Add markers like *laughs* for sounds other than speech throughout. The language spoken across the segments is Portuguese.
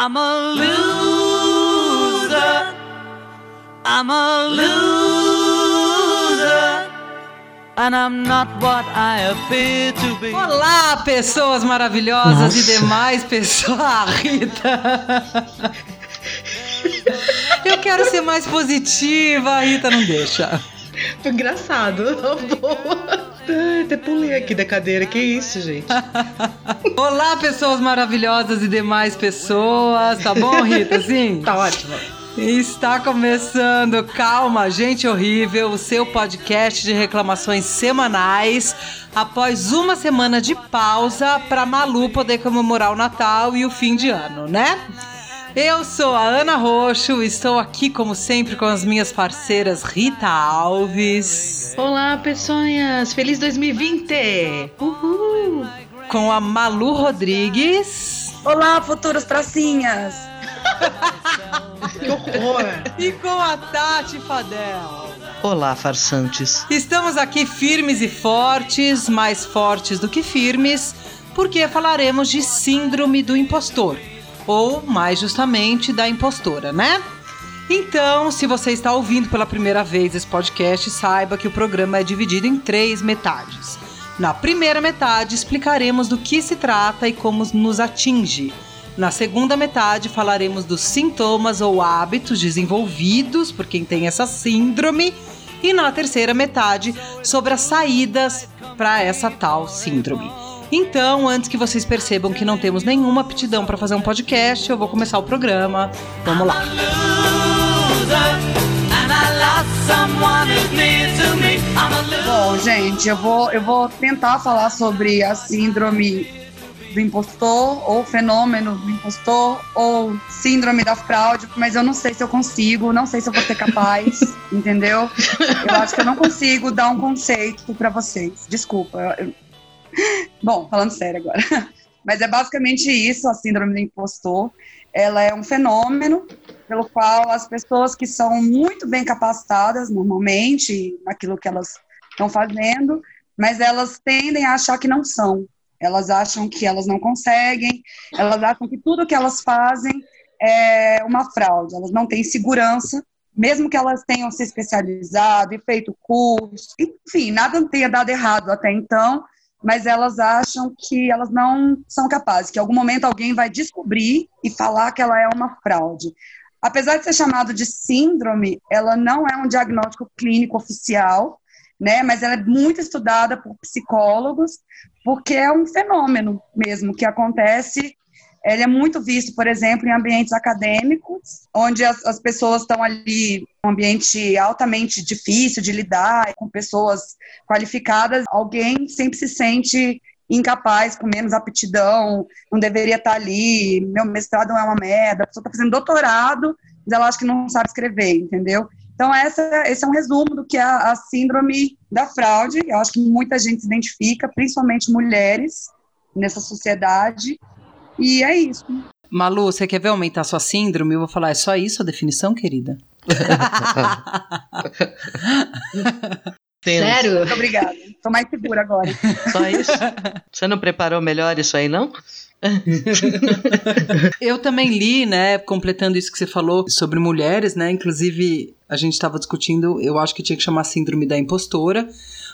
I'm a loser. I'm a loser. And I'm not what I appear to be. Olá, pessoas maravilhosas Nossa. e demais pessoas. Ah, Rita. Eu quero ser mais positiva, a Rita não deixa. Foi engraçado. *laughs* Boa. Ai, Até pulei aqui da cadeira. Que isso, gente? *laughs* Olá, pessoas maravilhosas e demais pessoas. Tá bom, Rita? Sim? *laughs* Tá ótimo. Está começando Calma, Gente Horrível, o seu podcast de reclamações semanais, após uma semana de pausa para Malu poder comemorar o Natal e o fim de ano, né? Eu sou a Ana Roxo, estou aqui como sempre com as minhas parceiras Rita Alves, Olá, pessoas. Feliz 2020. Uhul. com a Malu Rodrigues Olá, futuros pracinhas! *laughs* Que horror. e com a Tati Fadel. Olá, farsantes. Estamos aqui firmes e fortes, mais fortes do que firmes, porque falaremos de síndrome do impostor, ou mais justamente da impostora, né? Então, se você está ouvindo pela primeira vez esse podcast, saiba que o programa é dividido em três metades. Na primeira metade, explicaremos do que se trata e como nos atinge. Na segunda metade, falaremos dos sintomas ou hábitos desenvolvidos por quem tem essa síndrome. E na terceira metade, sobre as saídas para essa tal síndrome. Então, antes que vocês percebam que não temos nenhuma aptidão para fazer um podcast, eu vou começar o programa. Vamos lá. Bom, gente, eu vou, eu vou tentar falar sobre a síndrome do impostor, ou fenômeno do impostor, ou síndrome da fraude, mas eu não sei se eu consigo, não sei se eu vou ser capaz, *laughs* entendeu? Eu acho que eu não consigo dar um conceito para vocês. Desculpa. eu- *laughs* Bom, falando sério agora. *laughs* Mas é basicamente isso, a síndrome do impostor. Ela é um fenômeno pelo qual as pessoas que são muito bem capacitadas, normalmente, naquilo que elas estão fazendo, mas elas tendem a achar que não são. Elas acham que elas não conseguem, elas acham que tudo que elas fazem é uma fraude, elas não têm segurança, mesmo que elas tenham se especializado e feito curso, enfim, nada tenha dado errado até então, mas elas acham que elas não são capazes, que em algum momento alguém vai descobrir e falar que ela é uma fraude. Apesar de ser chamado de síndrome, ela não é um diagnóstico clínico oficial, né? Mas ela é muito estudada por psicólogos, porque é um fenômeno mesmo que acontece. Ele é muito visto, por exemplo, em ambientes acadêmicos, onde as, as pessoas estão ali, um ambiente altamente difícil de lidar, com pessoas qualificadas, alguém sempre se sente incapaz, com menos aptidão, não deveria estar ali, meu mestrado não é uma merda, a pessoa está fazendo doutorado, mas ela acha que não sabe escrever, entendeu? Então, essa, esse é um resumo do que é a, a síndrome da fraude. Eu acho que muita gente se identifica, principalmente mulheres, nessa sociedade. E é isso. Malu, você quer ver aumentar sua síndrome? Eu vou falar, é só isso a definição, querida? *laughs* Tenso. Sério? Muito obrigada. Estou mais segura agora. Só isso? Você não preparou melhor isso aí, não? *laughs* Eu também li, né, completando isso que você falou sobre mulheres, né? Inclusive, a gente estava discutindo, eu acho que tinha que chamar síndrome da impostora.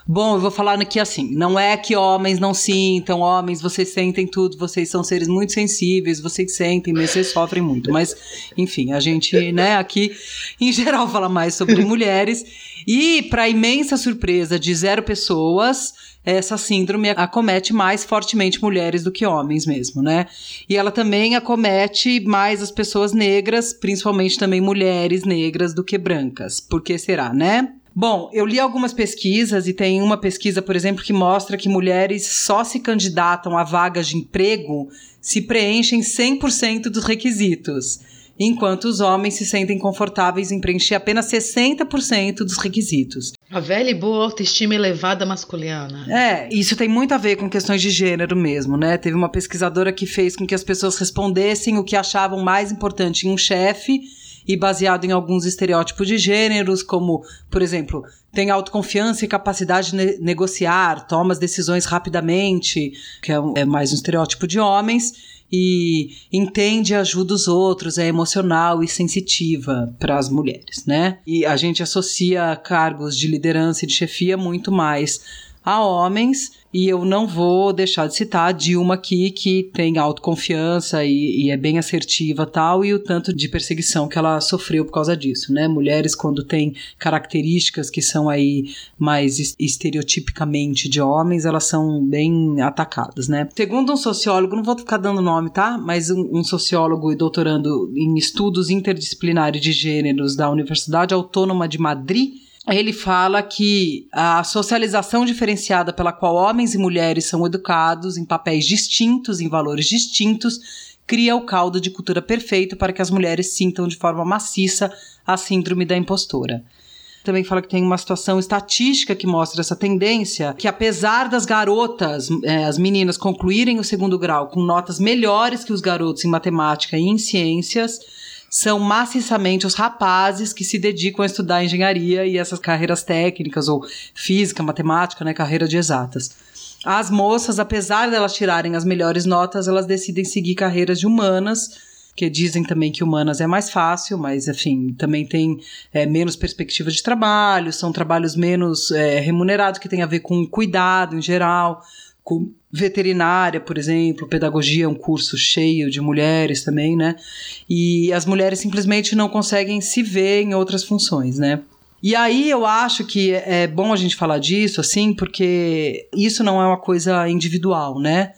Bom, eu vou falar aqui assim: não é que homens não sintam, homens, vocês sentem tudo, vocês são seres muito sensíveis, vocês sentem, mas vocês sofrem muito. Mas, enfim, a gente, né, aqui, em geral, fala mais sobre *laughs* mulheres. E, para imensa surpresa de zero pessoas, essa síndrome acomete mais fortemente mulheres do que homens mesmo, né? E ela também acomete mais as pessoas negras, principalmente também mulheres negras do que brancas. Por que será, né? Bom, eu li algumas pesquisas e tem uma pesquisa, por exemplo, que mostra que mulheres só se candidatam a vagas de emprego se preenchem 100% dos requisitos, enquanto os homens se sentem confortáveis em preencher apenas 60% dos requisitos. A velha e boa autoestima elevada masculina. É, isso tem muito a ver com questões de gênero mesmo, né? Teve uma pesquisadora que fez com que as pessoas respondessem o que achavam mais importante em um chefe e baseado em alguns estereótipos de gêneros, como, por exemplo, tem autoconfiança e capacidade de ne negociar, toma as decisões rapidamente, que é, um- é mais um estereótipo de homens. e entende e ajuda os outros, é emocional e sensitiva para as mulheres, né? E a gente associa cargos de liderança e de chefia muito mais a homens e eu não vou deixar de citar a Dilma aqui, que tem autoconfiança e, e é bem assertiva tal, e o tanto de perseguição que ela sofreu por causa disso, né? Mulheres, quando têm características que são aí mais estereotipicamente de homens, elas são bem atacadas, né? Segundo um sociólogo, não vou ficar dando nome, tá? Mas um, um sociólogo e doutorando em estudos interdisciplinares de gêneros da Universidade Autônoma de Madrid, ele fala que a socialização diferenciada pela qual homens e mulheres são educados em papéis distintos, em valores distintos, cria o caldo de cultura perfeito para que as mulheres sintam de forma maciça a síndrome da impostora. Também fala que tem uma situação estatística que mostra essa tendência, que apesar das garotas, é, as meninas concluírem o segundo grau com notas melhores que os garotos em matemática e em ciências, são maciçamente os rapazes que se dedicam a estudar engenharia e essas carreiras técnicas, ou física, matemática, né, carreira de exatas. As moças, apesar delas tirarem as melhores notas, elas decidem seguir carreiras de humanas, que dizem também que humanas é mais fácil, mas enfim, também tem é, menos perspectiva de trabalho, são trabalhos menos é, remunerados, que tem a ver com cuidado em geral com veterinária, por exemplo, pedagogia é um curso cheio de mulheres também, né? E as mulheres simplesmente não conseguem se ver em outras funções, né? E aí eu acho que é bom a gente falar disso, assim, porque isso não é uma coisa individual, né?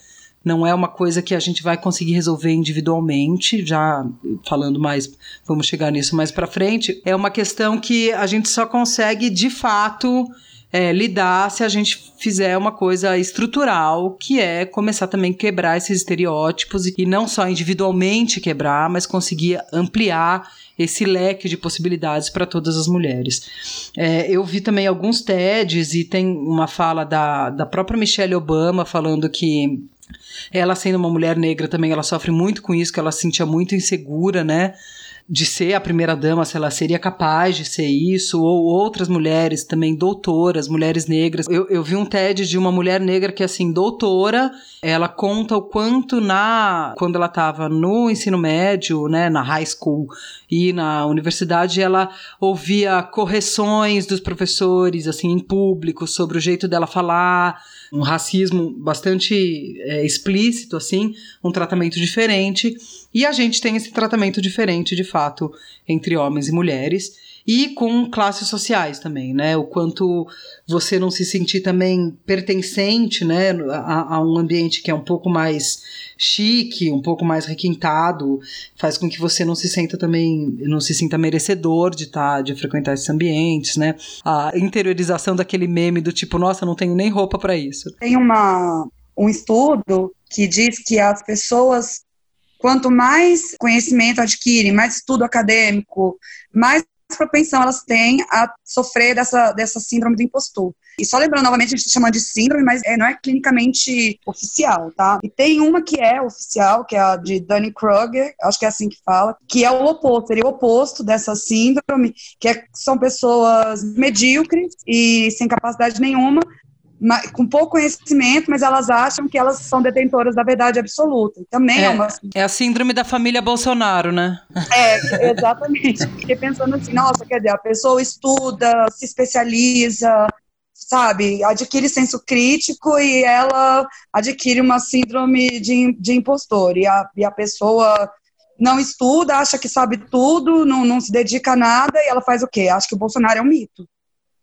Não é uma coisa que a gente vai conseguir resolver individualmente, já falando mais, vamos chegar nisso mais para frente. É uma questão que a gente só consegue de fato é, lidar se a gente fizer uma coisa estrutural, que é começar também a quebrar esses estereótipos e não só individualmente quebrar, mas conseguir ampliar esse leque de possibilidades para todas as mulheres. É, eu vi também alguns TEDs e tem uma fala da, da própria Michelle Obama falando que ela sendo uma mulher negra também ela sofre muito com isso, que ela se sentia muito insegura, né? De ser a primeira dama, se ela seria capaz de ser isso, ou outras mulheres também doutoras, mulheres negras. Eu, eu vi um TED de uma mulher negra que, assim, doutora, ela conta o quanto na quando ela estava no ensino médio, né, na high school e na universidade, ela ouvia correções dos professores, assim, em público, sobre o jeito dela falar, um racismo bastante é, explícito, assim, um tratamento diferente. E a gente tem esse tratamento diferente, de fato, entre homens e mulheres e com classes sociais também, né? O quanto você não se sentir também pertencente, né, a, a, um ambiente que é um pouco mais chique, um pouco mais requintado, faz com que você não se sinta também, não se sinta merecedor de estar, tá, de frequentar esses ambientes, né? A interiorização daquele meme do tipo, nossa, não tenho nem roupa para isso. Tem uma um estudo que diz que as pessoas quanto mais conhecimento adquirem, mais estudo acadêmico, mais propensão elas têm a sofrer dessa, dessa síndrome do impostor. E só lembrando novamente, a gente está chamando de síndrome, mas é, não é clinicamente oficial, tá? E tem uma que é oficial, que é a de Dunning-Kruger, acho que é assim que fala, que é o oposto, seria o oposto dessa síndrome, que é, são pessoas medíocres e sem capacidade nenhuma, com pouco conhecimento, mas elas acham que elas são detentoras da verdade absoluta. Também é, é uma. É a síndrome da família Bolsonaro, né? É, exatamente. Fiquei pensando assim, nossa, quer dizer, a pessoa estuda, se especializa, sabe, adquire senso crítico e ela adquire uma síndrome de, de impostor. E a, e a pessoa não estuda, acha que sabe tudo, não, não se dedica a nada e ela faz o quê? Acha que o Bolsonaro é um mito.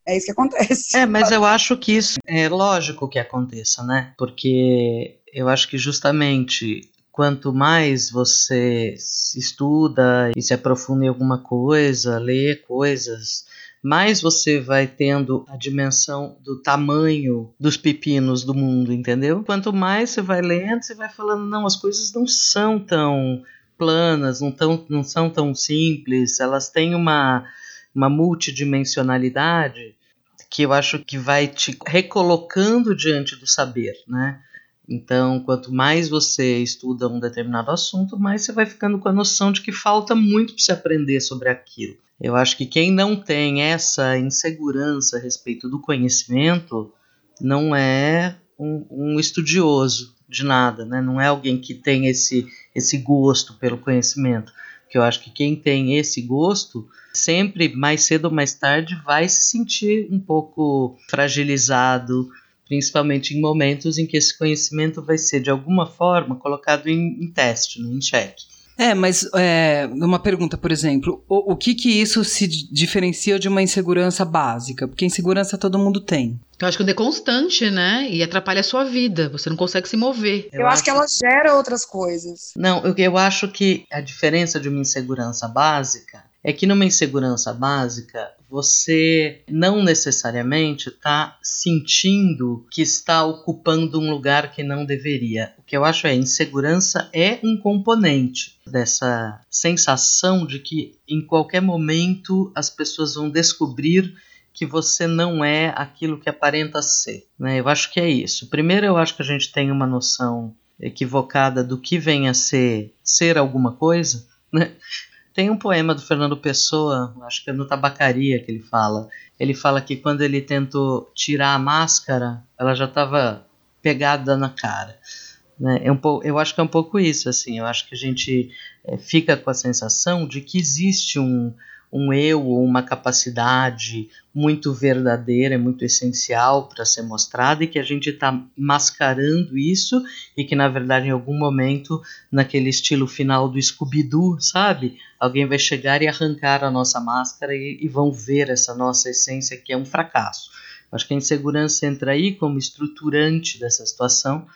É isso que acontece. É, mas eu acho que isso é lógico que aconteça, né? Porque eu acho que justamente quanto mais você estuda e se aprofunda em alguma coisa, lê coisas, mais você vai tendo a dimensão do tamanho dos pepinos do mundo, entendeu? Quanto mais você vai lendo, você vai falando, não, as coisas não são tão planas, não, tão, não são tão simples, elas têm uma uma multidimensionalidade que eu acho que vai te recolocando diante do saber, né? Então, quanto mais você estuda um determinado assunto, mais você vai ficando com a noção de que falta muito para se aprender sobre aquilo. Eu acho que quem não tem essa insegurança a respeito do conhecimento não é um, um estudioso de nada, né? Não é alguém que tem esse esse gosto pelo conhecimento. Que eu acho que quem tem esse gosto, sempre mais cedo ou mais tarde vai se sentir um pouco fragilizado, principalmente em momentos em que esse conhecimento vai ser de alguma forma colocado em, em teste, né, em xeque. É, mas é, uma pergunta, por exemplo, o, o que que isso se diferencia de uma insegurança básica? Porque insegurança todo mundo tem. Eu acho que é constante, né? E atrapalha a sua vida. Você não consegue se mover. Eu, acho que ela gera outras coisas. Não, eu, eu acho que a diferença de uma insegurança básica é que numa insegurança básica você não necessariamente está sentindo que está ocupando um lugar que não deveria. Que eu acho é insegurança é um componente dessa sensação de que em qualquer momento as pessoas vão descobrir que você não é aquilo que aparenta ser. Né? Eu acho que é isso. Primeiro, eu acho que a gente tem uma noção equivocada do que vem a ser ser alguma coisa. Né? Tem um poema do Fernando Pessoa, acho que é no Tabacaria que ele fala. Ele fala que quando ele tentou tirar a máscara, ela já estava pegada na cara. Né? É um pouco, eu acho que é um pouco isso, assim. Eu acho que a gente é, fica com a sensação de que existe um, um eu ou uma capacidade muito verdadeira, muito essencial para ser mostrada e que a gente está mascarando isso e que na verdade em algum momento, naquele estilo final do Scooby-Doo, sabe? Alguém vai chegar e arrancar a nossa máscara e, e vão ver essa nossa essência que é um fracasso. Acho que a insegurança entra aí como estruturante dessa situação,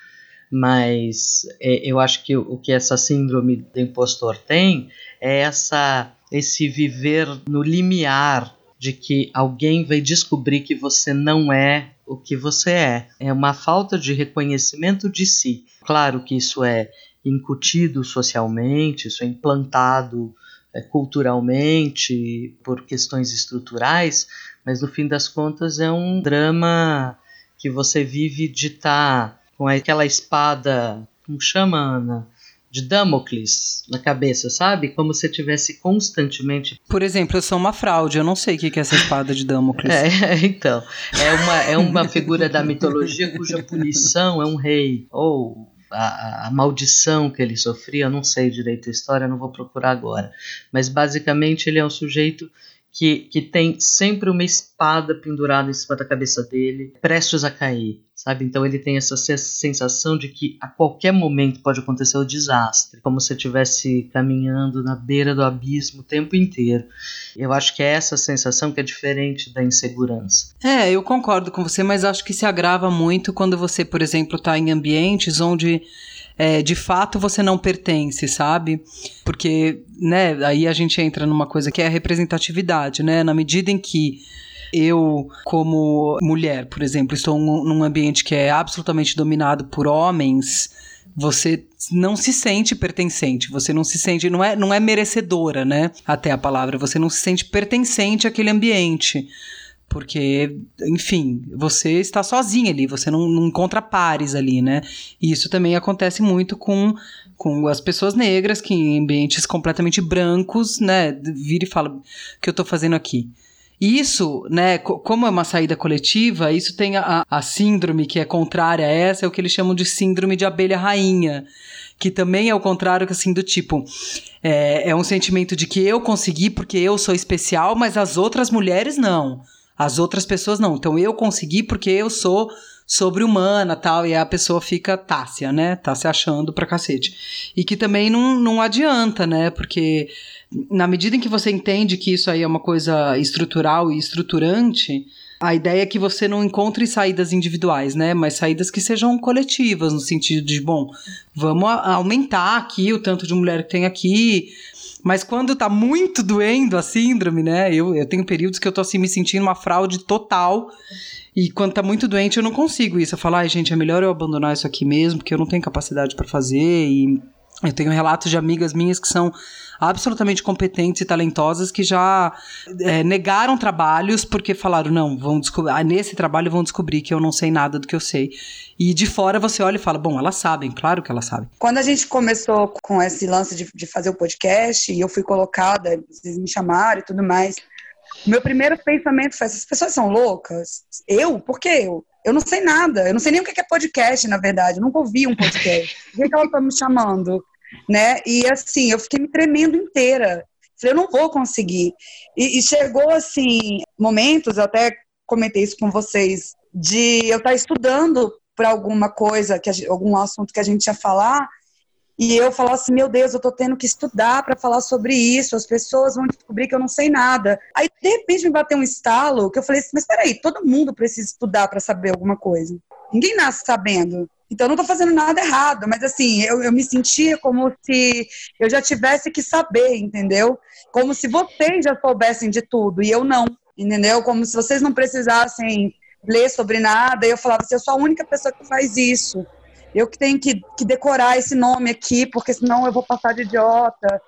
mas é, eu acho que o que essa síndrome do impostor tem é essa esse viver no limiar de que alguém vai descobrir que você não é o que você é. É uma falta de reconhecimento de si. Claro que isso é incutido socialmente, isso é implantado é, culturalmente por questões estruturais, mas no fim das contas é um drama que você vive de estar tá com aquela espada, como chama, Ana? de Damocles na cabeça, sabe? Como se tivesse constantemente. Por exemplo, eu sou uma fraude, eu não sei o que é essa espada de Damocles. *laughs* É, *laughs* então. É uma, é uma figura da mitologia cuja punição é um rei. Ou a, a, maldição que ele sofria, eu não sei direito a história, não vou procurar agora. Mas basicamente ele é um sujeito que, que tem sempre uma espada pendurada em cima da cabeça dele, prestes a cair sabe? Então ele tem essa sensação de que a qualquer momento pode acontecer o desastre, como se estivesse caminhando na beira do abismo o tempo inteiro. Eu acho que é essa sensação que é diferente da insegurança. É, eu concordo com você, mas acho que se agrava muito quando você, por exemplo, está em ambientes onde é, de fato você não pertence, sabe? Porque, né, aí a gente entra numa coisa que é a representatividade, né? Na medida em que eu, como mulher, por exemplo, estou num ambiente que é absolutamente dominado por homens, você não se sente pertencente, você não se sente, não é, não é merecedora, né? Até a palavra, você não se sente pertencente àquele ambiente. Porque, enfim, você está sozinha ali, você não, não encontra pares ali, né? E isso também acontece muito com, com as pessoas negras que em ambientes completamente brancos, né, vira e fala: o que eu estou fazendo aqui? Isso, né, como é uma saída coletiva, isso tem a, a síndrome que é contrária a essa, é o que eles chamam de síndrome de abelha rainha, que também é o contrário, assim, do tipo, é, é um sentimento de que eu consegui porque eu sou especial, mas as outras mulheres não. As outras pessoas não. Então eu consegui porque eu sou sobre-humana tal, e a pessoa fica tácia, né? Tá se achando pra cacete. E que também não, não adianta, né? Porque na medida em que você entende que isso aí é uma coisa estrutural e estruturante, a ideia é que você não encontre saídas individuais, né? Mas saídas que sejam coletivas, no sentido de, bom, vamos aumentar aqui o tanto de mulher que tem aqui. Mas quando tá muito doendo a síndrome, né? Eu, eu tenho períodos que eu tô assim me sentindo uma fraude total. E quando tá muito doente, eu não consigo isso. Eu falo, ai, gente, é melhor eu abandonar isso aqui mesmo, porque eu não tenho capacidade para fazer. E eu tenho relatos de amigas minhas que são absolutamente competentes e talentosas que já é, negaram trabalhos porque falaram, não, vão descobrir, ah, nesse trabalho vão descobrir que eu não sei nada do que eu sei. E de fora você olha e fala, bom, elas sabem, claro que elas sabem. Quando a gente começou com esse lance de, de fazer o podcast e eu fui colocada, vocês me chamaram e tudo mais, meu primeiro pensamento foi: essas pessoas são loucas? Eu? Por que eu? Eu não sei nada. Eu não sei nem o que é podcast, na verdade. Eu nunca ouvi um podcast. *laughs* Por que, que ela está me chamando? né? E assim, eu fiquei me tremendo inteira. Falei, eu não vou conseguir. E, e chegou, assim, momentos, eu até comentei isso com vocês, de eu estar estudando para alguma coisa, que gente, algum assunto que a gente ia falar, e eu falar assim, meu Deus, eu tô tendo que estudar para falar sobre isso, as pessoas vão descobrir que eu não sei nada. Aí, de repente, me bateu um estalo que eu falei assim, mas peraí, todo mundo precisa estudar para saber alguma coisa. Ninguém nasce sabendo. Então, eu não tô fazendo nada errado, mas assim, eu, eu me sentia como se eu já tivesse que saber, entendeu? Como se vocês já soubessem de tudo e eu não, entendeu? Como se vocês não precisassem ler sobre nada. E eu falava assim, eu sou a única pessoa que faz isso eu que tenho que, que decorar esse nome aqui, porque senão eu vou passar de idiota.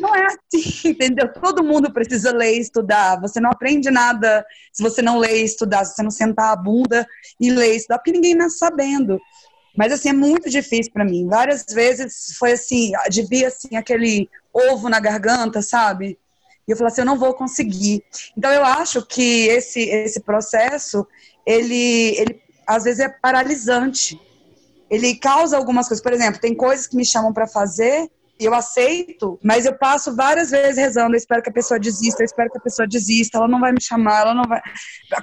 Não é assim, *laughs* entendeu? Todo mundo precisa ler e estudar. Você não aprende nada se você não ler e estudar, se você não sentar a bunda e ler e estudar, porque ninguém nasce sabendo. Mas assim, é muito difícil para mim. Várias vezes foi assim, devia assim aquele ovo na garganta, sabe? E eu falei assim, eu não vou conseguir. Então eu acho que esse esse processo, ele ele às vezes é paralisante ele causa algumas coisas. Por exemplo, tem coisas que me chamam para fazer e eu aceito, mas eu passo várias vezes rezando, eu espero que a pessoa desista, eu espero que a pessoa desista, ela não vai me chamar, ela não vai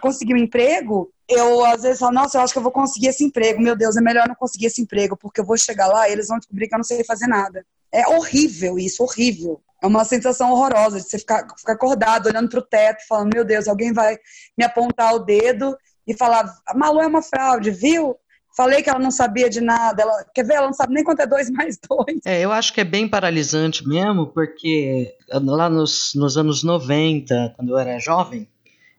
conseguir um emprego. Eu às vezes falo, nossa, eu acho que eu vou conseguir esse emprego. Meu Deus, é melhor não conseguir esse emprego, porque eu vou chegar lá e eles vão descobrir que eu não sei fazer nada. É horrível isso, horrível. É uma sensação horrorosa de você ficar, ficar acordado, olhando para o teto, falando, meu Deus, alguém vai me apontar o dedo e falar, Malu é uma fraude, viu? Falei que ela não sabia de nada. Ela, quer ver? Ela não sabe nem quanto é dois *laughs* mais dois. É, eu acho que é bem paralisante mesmo, porque lá nos, nos anos 90, quando eu era jovem,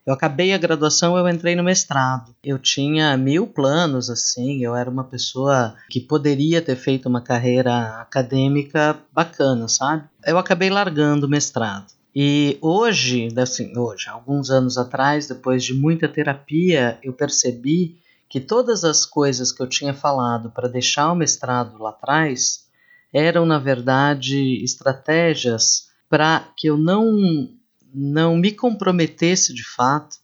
eu acabei a graduação, eu entrei no mestrado. Eu tinha mil planos, assim, eu era uma pessoa que poderia ter feito uma carreira acadêmica bacana, sabe? Eu acabei largando o mestrado. E hoje, assim, hoje, alguns anos atrás, depois de muita terapia, eu percebi que todas as coisas que eu tinha falado para deixar o mestrado lá atrás eram, na verdade, estratégias para que eu não, não me comprometesse de fato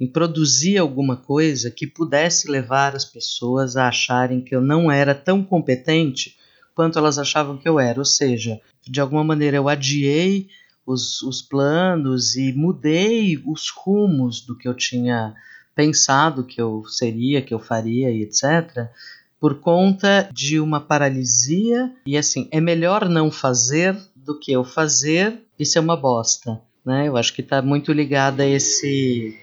em produzir alguma coisa que pudesse levar as pessoas a acharem que eu não era tão competente quanto elas achavam que eu era. Ou seja, de alguma maneira eu adiei os, os planos e mudei os rumos do que eu tinha pensado que eu seria, que eu faria e etc., por conta de uma paralisia. E assim, é melhor não fazer do que eu fazer e ser uma bosta. Né? Eu acho que está muito ligada a esse.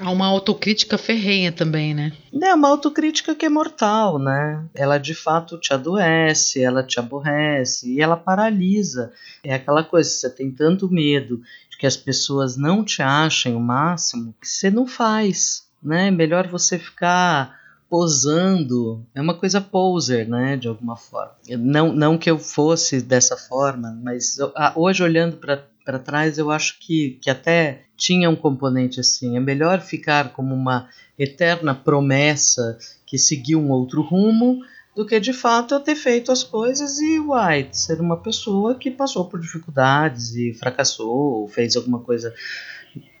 Há uma autocrítica ferrenha também, né? É uma autocrítica que é mortal, né? Ela de fato te adoece, ela te aborrece e ela paralisa. É aquela coisa, você tem tanto medo de que as pessoas não te achem o máximo que você não faz né? Melhor você ficar posando, é uma coisa poser, né, de alguma forma. Não, não que eu fosse dessa forma, mas hoje olhando para trás eu acho que, que até tinha um componente assim. É melhor ficar como uma eterna promessa que seguiu um outro rumo do que de fato eu ter feito as coisas e uai, ser uma pessoa que passou por dificuldades e fracassou, ou fez alguma coisa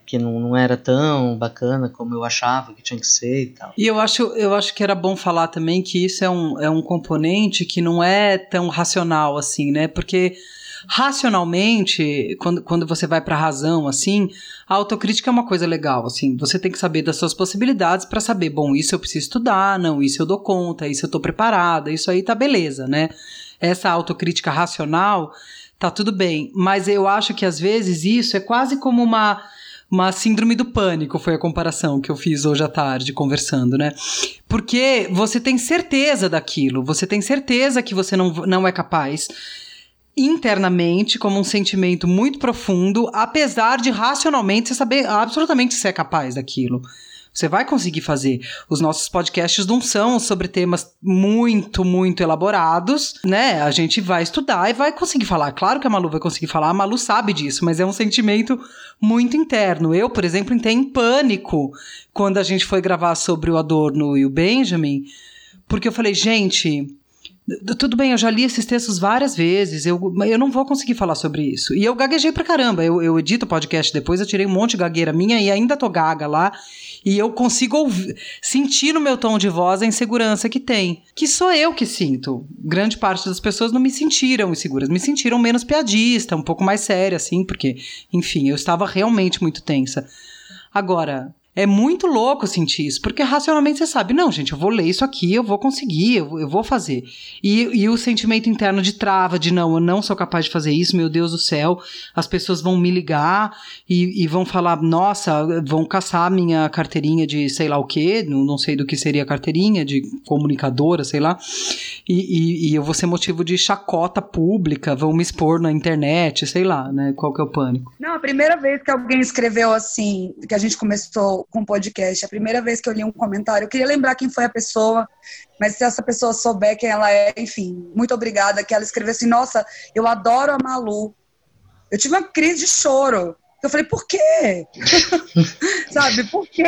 que não, não era tão bacana como eu achava que tinha que ser e tal. E eu acho, eu acho que era bom falar também que isso é um, é um componente que não é tão racional assim, né? Porque racionalmente, quando, quando você vai para a razão, assim, a autocrítica é uma coisa legal, assim, você tem que saber das suas possibilidades para saber, bom, isso eu preciso estudar, não, isso eu dou conta, isso eu tô preparada, isso aí tá beleza, né? Essa autocrítica racional tá tudo bem, mas eu acho que às vezes isso é quase como uma uma síndrome do pânico, foi a comparação que eu fiz hoje à tarde conversando, né? Porque você tem certeza daquilo, você tem certeza que você não, não é capaz internamente, como um sentimento muito profundo, apesar de racionalmente você saber absolutamente se é capaz daquilo. Você vai conseguir fazer. Os nossos podcasts não são sobre temas muito, muito elaborados, né? A gente vai estudar e vai conseguir falar. Claro que a Malu vai conseguir falar, a Malu sabe disso, mas é um sentimento muito interno. Eu, por exemplo, entrei em pânico quando a gente foi gravar sobre o Adorno e o Benjamin, porque eu falei, gente, Tudo bem, eu já li esses textos várias vezes, eu, eu não vou conseguir falar sobre isso. E eu gaguejei pra caramba. Eu, eu edito podcast depois, eu tirei um monte de gagueira minha e ainda tô gaga lá. E eu consigo ouvir, sentir no meu tom de voz a insegurança que tem. Que sou eu que sinto. Grande parte das pessoas não me sentiram inseguras, me sentiram menos piadista, um pouco mais séria, assim, porque, enfim, eu estava realmente muito tensa. Agora, é muito louco sentir isso, porque racionalmente você sabe, não, gente, eu vou ler isso aqui, eu vou conseguir, eu, eu vou fazer. E, e, o sentimento interno de trava, de não, eu não sou capaz de fazer isso, meu Deus do céu, as pessoas vão me ligar e, e vão falar, nossa, vão caçar minha carteirinha de sei lá o quê, não, não sei do que seria a carteirinha, de comunicadora, sei lá, e, e, eu vou ser motivo de chacota pública, vão me expor na internet, sei lá, né, qual que é o pânico. Não, a primeira vez que alguém escreveu assim, que a gente começou com podcast. A primeira vez que eu li um comentário, eu queria lembrar quem foi a pessoa, mas se essa pessoa souber quem ela é, enfim, muito obrigada. Que ela escreveu assim: Nossa, eu adoro a Malu. Eu tive uma crise de choro. Eu falei: Por quê? *laughs* Sabe, por quê?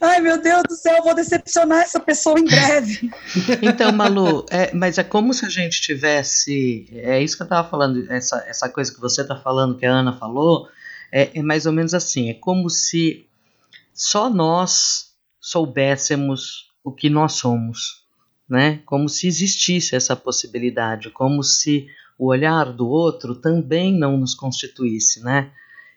Ai, meu Deus do céu, eu vou decepcionar essa pessoa em breve. Então, Malu, é, mas é como se a gente tivesse. É isso que eu estava falando, essa, essa coisa que você está falando, que a Ana falou, é, é mais ou menos assim: é como se só nós soubéssemos o que nós somos, né? Como se existisse essa possibilidade, como se o olhar do outro também não nos constituísse, né?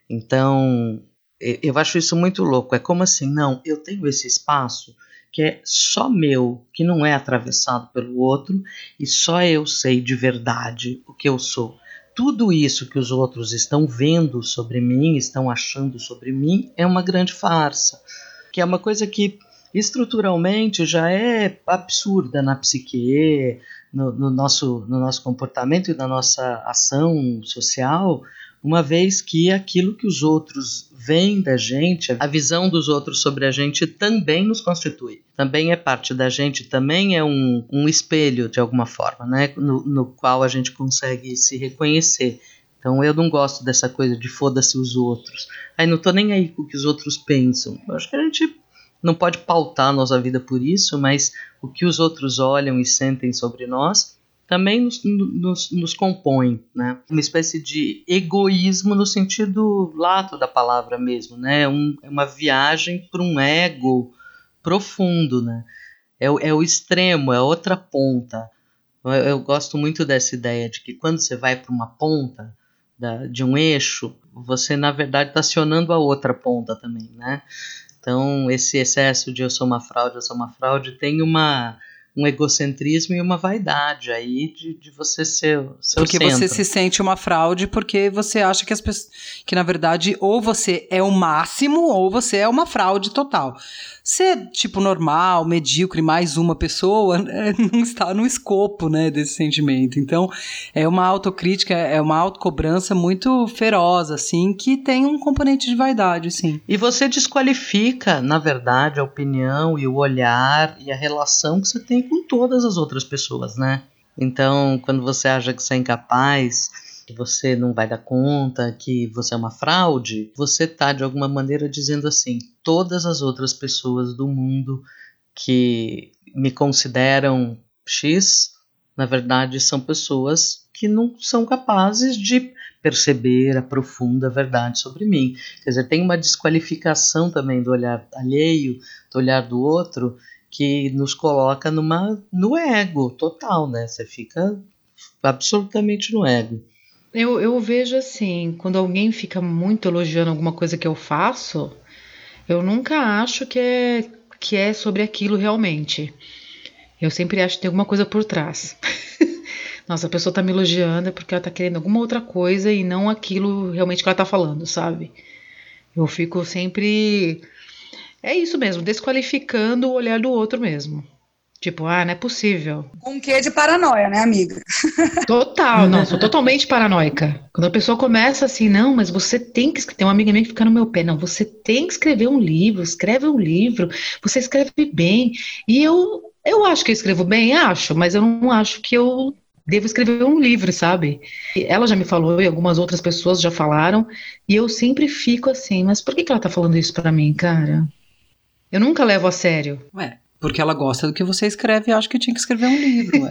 Então, eu acho isso muito louco. É como assim, não, eu tenho esse espaço que é só meu, que não é atravessado pelo outro, e só eu sei de verdade o que eu sou. Tudo isso que os outros estão vendo sobre mim, estão achando sobre mim, é uma grande farsa. Que é uma coisa que estruturalmente já é absurda na psique, no, no, nosso, no nosso comportamento e na nossa ação social, uma vez que aquilo que os outros veem da gente, a visão dos outros sobre a gente também nos constitui, também é parte da gente, também é um, um espelho de alguma forma, né? no, no qual a gente consegue se reconhecer. Então eu não gosto dessa coisa de foda-se os outros. Aí não tô nem aí com o que os outros pensam. Eu acho que a gente não pode pautar a nossa vida por isso, mas o que os outros olham e sentem sobre nós também nos, nos, nos compõe, né? Uma espécie de egoísmo no sentido lato da palavra mesmo, né? Um, é uma viagem para um ego profundo, né? É, é o extremo, é outra ponta. Eu, eu gosto muito dessa ideia de que quando você vai para uma ponta da, de um eixo, você na verdade está acionando a outra ponta também, né? Então esse excesso de eu sou uma fraude, eu sou uma fraude tem uma um egocentrismo e uma vaidade aí de, de você ser seu Porque centro. você se sente uma fraude porque você acha que as pessoas que na verdade ou você é o máximo ou você é uma fraude total. Ser tipo normal, medíocre, mais uma pessoa, *laughs* é, não está no escopo, né, desse sentimento. Então, é uma autocrítica, é uma autocobrança muito feroz, assim, que tem um componente de vaidade, sim. E você desqualifica, na verdade, a opinião e o olhar e a relação que você tem com todas as outras pessoas, né? Então, quando você acha que você é incapaz, que você não vai dar conta, que você é uma fraude, você está de alguma maneira dizendo assim: todas as outras pessoas do mundo que me consideram X, na verdade são pessoas que não são capazes de perceber a profunda verdade sobre mim. Quer dizer, tem uma desqualificação também do olhar alheio, do olhar do outro, que nos coloca numa no ego total, né? Você fica absolutamente no ego. Eu, eu vejo assim, quando alguém fica muito elogiando alguma coisa que eu faço, eu nunca acho que é, que é sobre aquilo realmente. Eu sempre acho que tem alguma coisa por trás. *laughs* Nossa, a pessoa tá me elogiando é porque ela tá querendo alguma outra coisa e não aquilo realmente que ela tá falando, sabe? Eu fico sempre. É isso mesmo, desqualificando o olhar do outro mesmo. Tipo, ah, não é possível. Com um quê de paranoia, né, amiga? *laughs* Total, não, sou totalmente paranoica. Quando a pessoa começa assim, não, mas você tem que. Tem uma amiga minha que fica no meu pé, não, você tem que escrever um livro, escreve um livro, você escreve bem. E eu, eu acho que eu escrevo bem, acho, mas eu não acho que eu devo escrever um livro, sabe? Ela já me falou e algumas outras pessoas já falaram, e eu sempre fico assim, mas por que, que ela tá falando isso para mim, cara? Eu nunca levo a sério. Ué, Porque ela gosta do que você escreve e acha que tinha que escrever um livro, ué.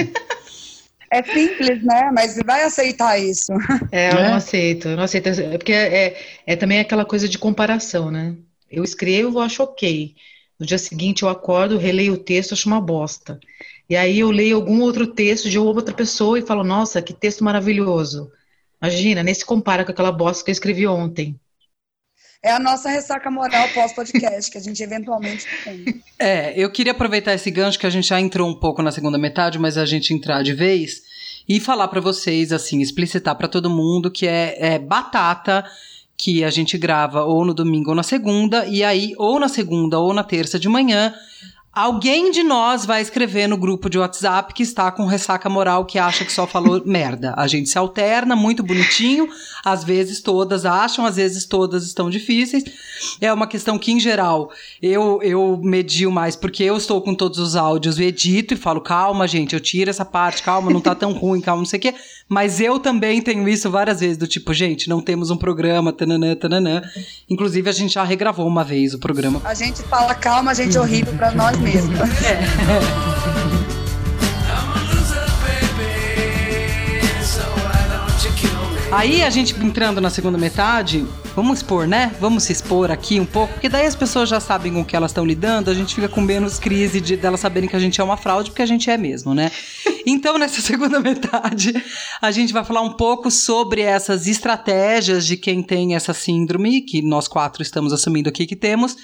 É simples, né? Mas vai aceitar isso. *laughs* É, eu Né? não aceito, eu não aceito. É porque é, é também aquela coisa de comparação, né? Eu escrevo, eu acho ok. No dia seguinte eu acordo, releio o texto, acho uma bosta. E aí eu leio algum outro texto de outra pessoa e falo, nossa, que texto maravilhoso. Imagina, nem se compara com aquela bosta que eu escrevi ontem. É a nossa ressaca moral pós-podcast, que a gente eventualmente tem. É, eu queria aproveitar esse gancho que a gente já entrou um pouco na segunda metade, mas a gente entrar de vez e falar pra vocês, assim, explicitar pra todo mundo que é, é batata que a gente grava ou no domingo ou na segunda, e aí, ou na segunda ou na terça de manhã, alguém de nós vai escrever no grupo de WhatsApp que está com ressaca moral que acha que só falou *laughs* merda. A gente se alterna, muito bonitinho, às vezes todas acham, às vezes todas estão difíceis. É uma questão que, em geral, eu, eu medio mais porque eu estou com todos os áudios e edito e falo, calma, gente, eu tiro essa parte, calma, não tá tão ruim, calma, não sei o quê. Mas eu também tenho isso várias vezes, do tipo, gente, não temos um programa, tananã, tananã. Inclusive, a gente já regravou uma vez o programa. A gente fala calma, gente horrível pra nós mesmos. *laughs* Aí a gente entrando na segunda metade, vamos expor, né? Vamos se expor aqui um pouco, porque daí as pessoas já sabem com o que elas estão lidando, a gente fica com menos crise de delas saberem que a gente é uma fraude, porque a gente é mesmo, né? *laughs* Então, nessa *laughs* segunda metade, a gente vai falar um pouco sobre essas estratégias de quem tem essa síndrome, que nós quatro estamos assumindo aqui que temos,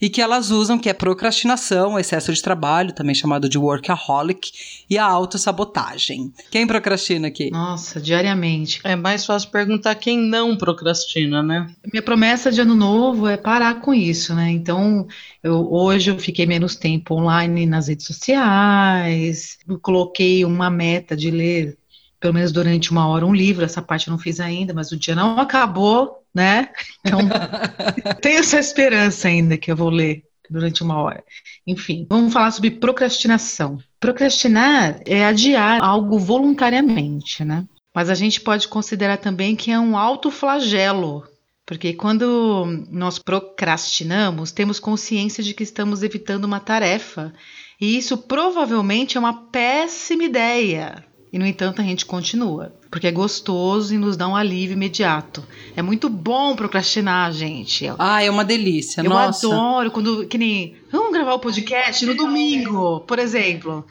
e que elas usam, que é procrastinação, excesso de trabalho, também chamado de workaholic, e a autossabotagem. Quem procrastina aqui? Nossa, diariamente. É mais fácil perguntar quem não procrastina, né? Minha promessa de ano novo é parar com isso, né? Então, eu, hoje eu fiquei menos tempo online nas redes sociais, coloquei uma meta de ler pelo menos durante uma hora um livro, essa parte eu não fiz ainda, mas o dia não acabou, né? Então, *laughs* tenho essa esperança ainda que eu vou ler durante uma hora. Enfim, vamos falar sobre procrastinação. Procrastinar é adiar algo voluntariamente, né? Mas a gente pode considerar também que é um alto flagelo, porque quando nós procrastinamos, temos consciência de que estamos evitando uma tarefa, e isso provavelmente é uma péssima ideia. E no entanto a gente continua, porque é gostoso e nos dá um alívio imediato. É muito bom procrastinar, gente. Ah, é uma delícia, Eu nossa. adoro quando que nem vamos gravar o podcast no domingo, por exemplo.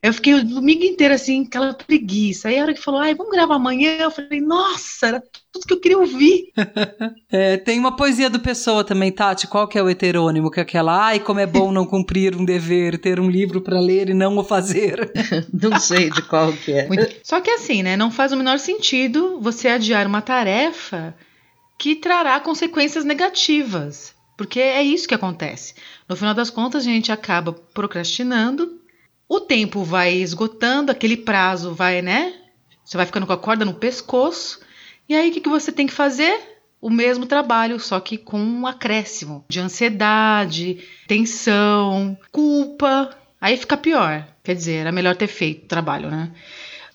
Eu fiquei o domingo inteiro assim, aquela preguiça. Aí a hora que falou, ai, vamos gravar amanhã, eu falei, nossa, era tudo que eu queria ouvir. *laughs* É, tem uma poesia do Pessoa também, Tati. Qual que é o heterônimo? Que é aquela, ai, como é bom não cumprir um dever, ter um livro para ler e não o fazer. *laughs* Não sei de qual que é. Muito- Só que assim, né? Não faz o menor sentido você adiar uma tarefa que trará consequências negativas. Porque é isso que acontece. No final das contas, a gente acaba procrastinando, o tempo vai esgotando, aquele prazo vai, né? Você vai ficando com a corda no pescoço. E aí, o que, que você tem que fazer? O mesmo trabalho, só que com um acréscimo de ansiedade, tensão, culpa. Aí fica pior. Quer dizer, era melhor ter feito o trabalho, né?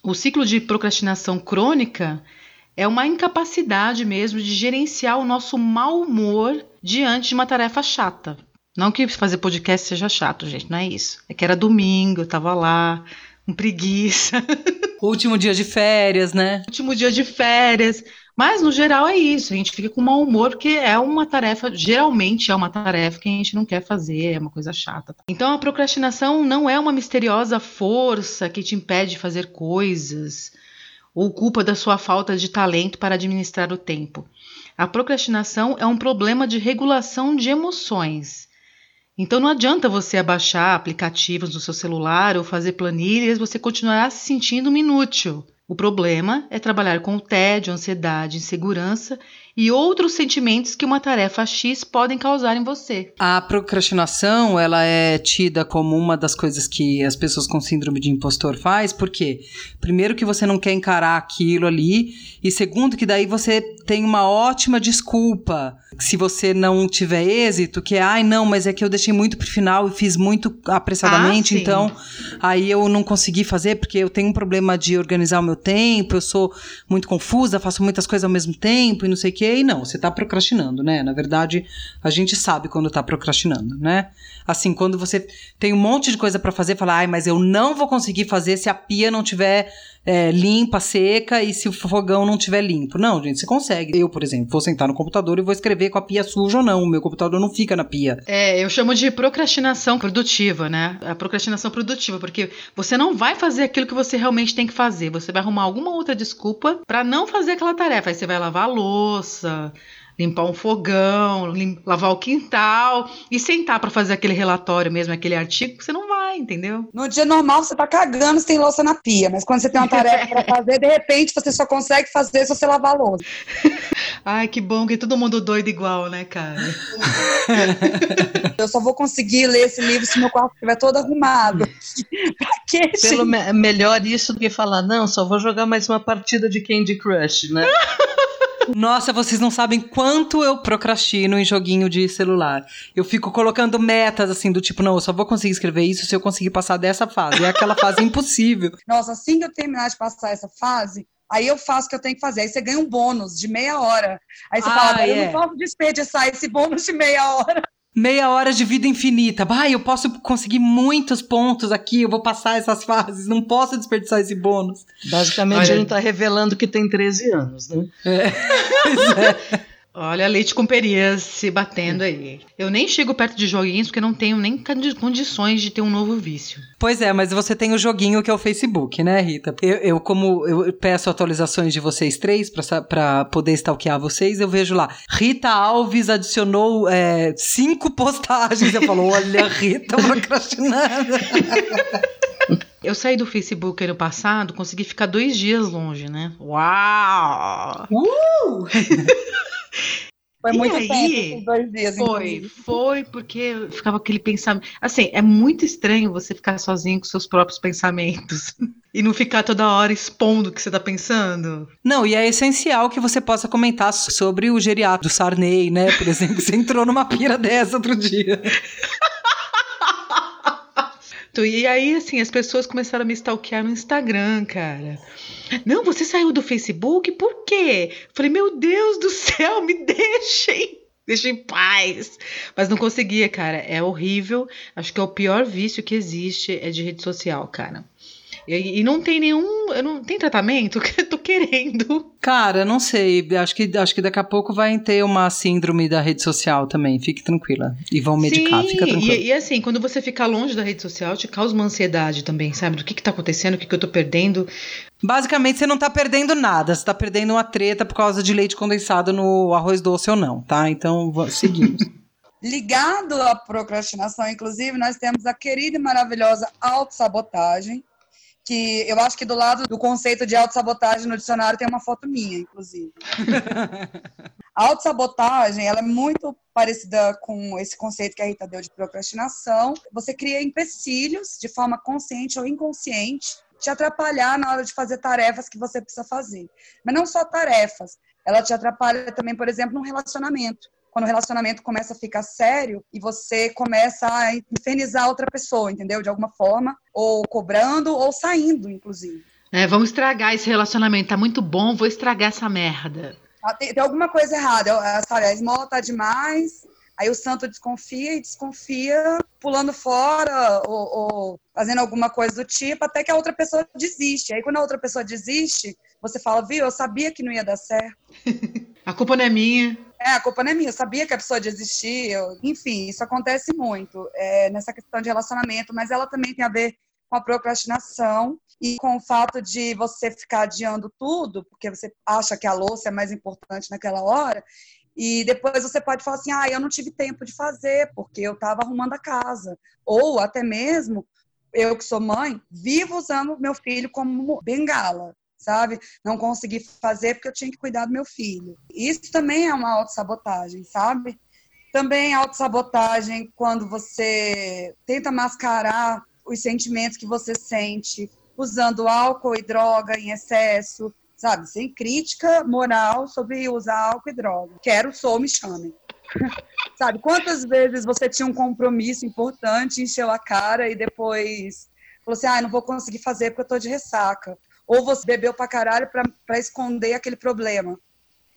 O ciclo de procrastinação crônica é uma incapacidade mesmo de gerenciar o nosso mau humor diante de uma tarefa chata. Não que fazer podcast seja chato, gente, não é isso. É que era domingo, eu tava lá, com preguiça, *laughs* Último dia de férias, né? último dia de férias. Mas no geral é isso, a gente fica com mau humor porque é uma tarefa, geralmente é uma tarefa que a gente não quer fazer, é uma coisa chata. Então a procrastinação não é uma misteriosa força que te impede de fazer coisas ou culpa da sua falta de talento para administrar o tempo. A procrastinação é um problema de regulação de emoções. Então não adianta você abaixar aplicativos no seu celular ou fazer planilhas, você continuará se sentindo inútil. O problema é trabalhar com o tédio, ansiedade, insegurança e outros sentimentos que uma tarefa X podem causar em você. A procrastinação, ela é tida como uma das coisas que as pessoas com síndrome de impostor faz, porque primeiro que você não quer encarar aquilo ali, e segundo que daí você tem uma ótima desculpa. Se você não tiver êxito, que é, ai não, mas é que eu deixei muito pro final e fiz muito apressadamente, Ah, então aí eu não consegui fazer porque eu tenho um problema de organizar o meu tempo, eu sou muito confusa, faço muitas coisas ao mesmo tempo e não sei o quê. E não, você tá procrastinando, né? Na verdade, a gente sabe quando tá procrastinando, né? Assim, quando você tem um monte de coisa para fazer, fala, ai, mas eu não vou conseguir fazer se a pia não tiver é, limpa, seca e se o fogão não tiver limpo. Não, gente, você consegue. Eu, por exemplo, vou sentar no computador e vou escrever com a pia suja ou não. O meu computador não fica na pia. É, eu chamo de procrastinação produtiva, né? A procrastinação produtiva, porque você não vai fazer aquilo que você realmente tem que fazer. Você vai arrumar alguma outra desculpa para não fazer aquela tarefa. Aí você vai lavar a louça, limpar um fogão, lim lavar o quintal e sentar para fazer aquele relatório mesmo, aquele artigo, você não vai, entendeu? No dia normal você tá cagando se tem louça na pia, mas quando você tem uma tarefa para *laughs* fazer, de repente você só consegue fazer se você lavar a louça. *laughs* Ai, que bom que todo mundo doido igual, né, cara? *laughs* Eu só vou conseguir ler esse livro se meu quarto estiver todo arrumado. pra quê, Pelo me melhor isso do que falar, não, só vou jogar mais uma partida de Candy Crush, né? Nossa, vocês não sabem quanto eu procrastino em joguinho de celular. Eu fico colocando metas assim, do tipo, não, eu só vou conseguir escrever isso se eu conseguir passar dessa fase. É aquela fase *laughs* impossível. Nossa, assim que eu terminar de passar essa fase, aí eu faço o que eu tenho que fazer. Aí você ganha um bônus de meia hora. Aí você Ah, fala, agora eu é. não posso desperdiçar esse bônus de meia hora. Meia hora de vida infinita. Bah, eu posso conseguir muitos pontos aqui, eu vou passar essas *laughs* fases, não posso desperdiçar esse bônus. Basicamente Olha- a gente tá revelando que tem 13 anos, né? *laughs* Olha, leite com perias se batendo aí. Eu nem chego perto de joguinhos porque não tenho nem condi- condições de ter um novo vício. Pois é, mas você tem o joguinho que é o Facebook, né, Rita? Eu, eu, como eu peço atualizações de vocês três pra poder stalkear vocês, eu vejo lá. Rita Alves adicionou é, cinco postagens. Eu falo, olha, *laughs* Rita procrastinando. *laughs* Eu saí do Facebook ano passado, consegui ficar dois dias longe, né? Uau! *laughs* Foi E muito aí? tempo dois dias. Foi, inclusive. foi, porque ficava aquele pensamento. Assim, é muito estranho você ficar sozinho com seus próprios pensamentos *laughs* e não ficar toda hora expondo o que você tá pensando. Não, e é essencial que você possa comentar sobre o geriatra do Sarney, né? Por exemplo, *laughs* você entrou numa pira dessa outro dia. *laughs* E aí, assim, as pessoas começaram a me stalkear no Instagram, cara. Não, você saiu do Facebook? Por quê? Falei, meu Deus do céu, me *laughs* deixem. Deixa em paz. Mas não conseguia, cara. É horrível. Acho que é o pior vício que existe é de rede social, cara. E, e não tem nenhum. Eu não tem tratamento *laughs* que eu tô querendo. Cara, não sei. Acho que, acho que daqui a pouco vai ter uma síndrome da rede social também. Fique tranquila. E vão medicar, Sim, fica tranquila. e, e assim, quando você fica longe da rede social, te causa uma ansiedade também, sabe? Do que, que tá acontecendo, o que, que eu tô perdendo. Basicamente, você não tá perdendo nada. Você tá perdendo uma treta por causa de leite condensado no arroz doce ou não, tá? Então, seguimos. *laughs* Ligado à procrastinação, inclusive, nós temos a querida e maravilhosa autossabotagem, que eu acho que do lado do conceito de autossabotagem no dicionário tem uma foto minha, inclusive. *laughs* A autossabotagem, ela é muito parecida com esse conceito que a Rita deu de procrastinação. Você cria empecilhos de forma consciente ou inconsciente te atrapalhar na hora de fazer tarefas que você precisa fazer. Mas não só tarefas, ela te atrapalha também, por exemplo, num relacionamento. Quando o relacionamento começa a ficar sério e você começa a infernizar outra pessoa, entendeu? De alguma forma, ou cobrando ou saindo, inclusive. É, vamos estragar esse relacionamento. Tá muito bom, vou estragar essa merda. Ah, Tem, tem alguma coisa errada, ah, sabe? A esmola tá demais, aí o santo desconfia e desconfia, pulando fora ou, ou fazendo alguma coisa do tipo, até que a outra pessoa desiste. Aí quando a outra pessoa desiste, você fala, viu, eu sabia que não ia dar certo. *laughs* A culpa não é minha. É, a culpa não é minha, eu sabia que a pessoa desistir. eu- Enfim, isso acontece muito é, nessa questão de relacionamento, mas ela também tem a ver com a procrastinação e com o fato de você ficar adiando tudo, porque você acha que a louça é mais importante naquela hora, e depois você pode falar assim: ah, eu não tive tempo de fazer, porque eu estava arrumando a casa. Ou até mesmo, eu que sou mãe, vivo usando meu filho como bengala. Sabe? Não consegui fazer porque eu tinha que cuidar do meu filho. Isso também é uma autossabotagem, sabe? Também autossabotagem quando você tenta mascarar os sentimentos que você sente usando álcool e droga em excesso, sabe? Sem crítica moral sobre usar álcool e droga. Quero, sou, me chamem. *laughs* sabe? Quantas vezes você tinha um compromisso importante, encheu a cara e depois falou assim: ah, não vou conseguir fazer porque eu tô de ressaca. Ou você bebeu pra caralho para esconder aquele problema.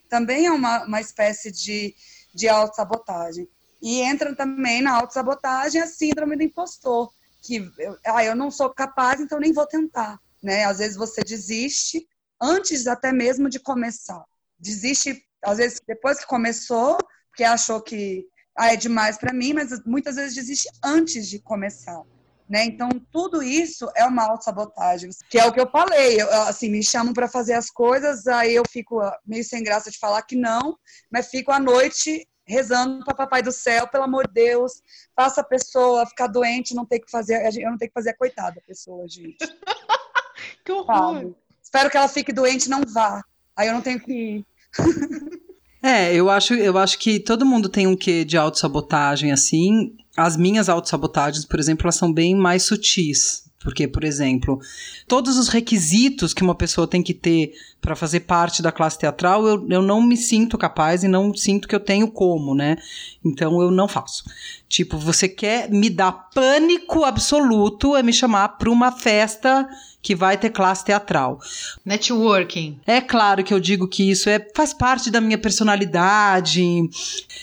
Também é uma, uma espécie de, de autossabotagem. E entra também na autossabotagem a síndrome do impostor, que eu, ah, eu não sou capaz, então nem vou tentar. Né? Às vezes você desiste antes até mesmo de começar. Desiste, às vezes, depois que começou, porque achou que ah, é demais para mim, mas muitas vezes desiste antes de começar. Né? Então, tudo isso é uma autossabotagem, que é o que eu falei. Eu, assim, me chamam para fazer as coisas, aí eu fico meio sem graça de falar que não, mas fico à noite rezando para papai do céu, pelo amor de Deus, faça a pessoa ficar doente, não ter que fazer, eu não tenho que fazer a coitada da pessoa, gente. *laughs* que horror. Sabe? Espero que ela fique doente, não vá. Aí eu não tenho que ir. *laughs* É, eu acho, eu acho que todo mundo tem um quê de autossabotagem, assim. As minhas autossabotagens, por exemplo, elas são bem mais sutis. Porque, por exemplo, todos os requisitos que uma pessoa tem que ter para fazer parte da classe teatral, eu, eu não me sinto capaz e não sinto que eu tenho como, né? Então eu não faço. Tipo, você quer me dar pânico absoluto é me chamar para uma festa que vai ter classe teatral. Networking. É claro que eu digo que isso é, faz parte da minha personalidade,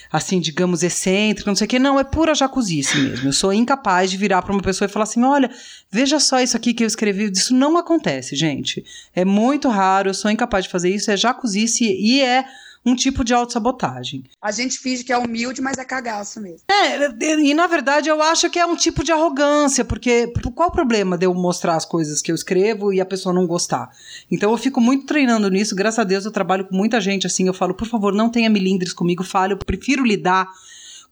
assim, digamos, excêntrica, não sei o que. Não, é pura jacuzice mesmo. Eu sou incapaz de virar para uma pessoa e falar assim: olha, veja só isso aqui que eu escrevi. Isso não acontece, gente. É muito raro, eu sou incapaz de fazer isso, é jacuzice e é um tipo de autossabotagem. A gente finge que é humilde, mas é cagaço mesmo. É, e na verdade eu acho que é um tipo de arrogância, porque qual o problema de eu mostrar as coisas que eu escrevo e a pessoa não gostar? Então eu fico muito treinando nisso, graças a Deus eu trabalho com muita gente assim, eu falo, por favor, não tenha milindres comigo, fale, eu prefiro lidar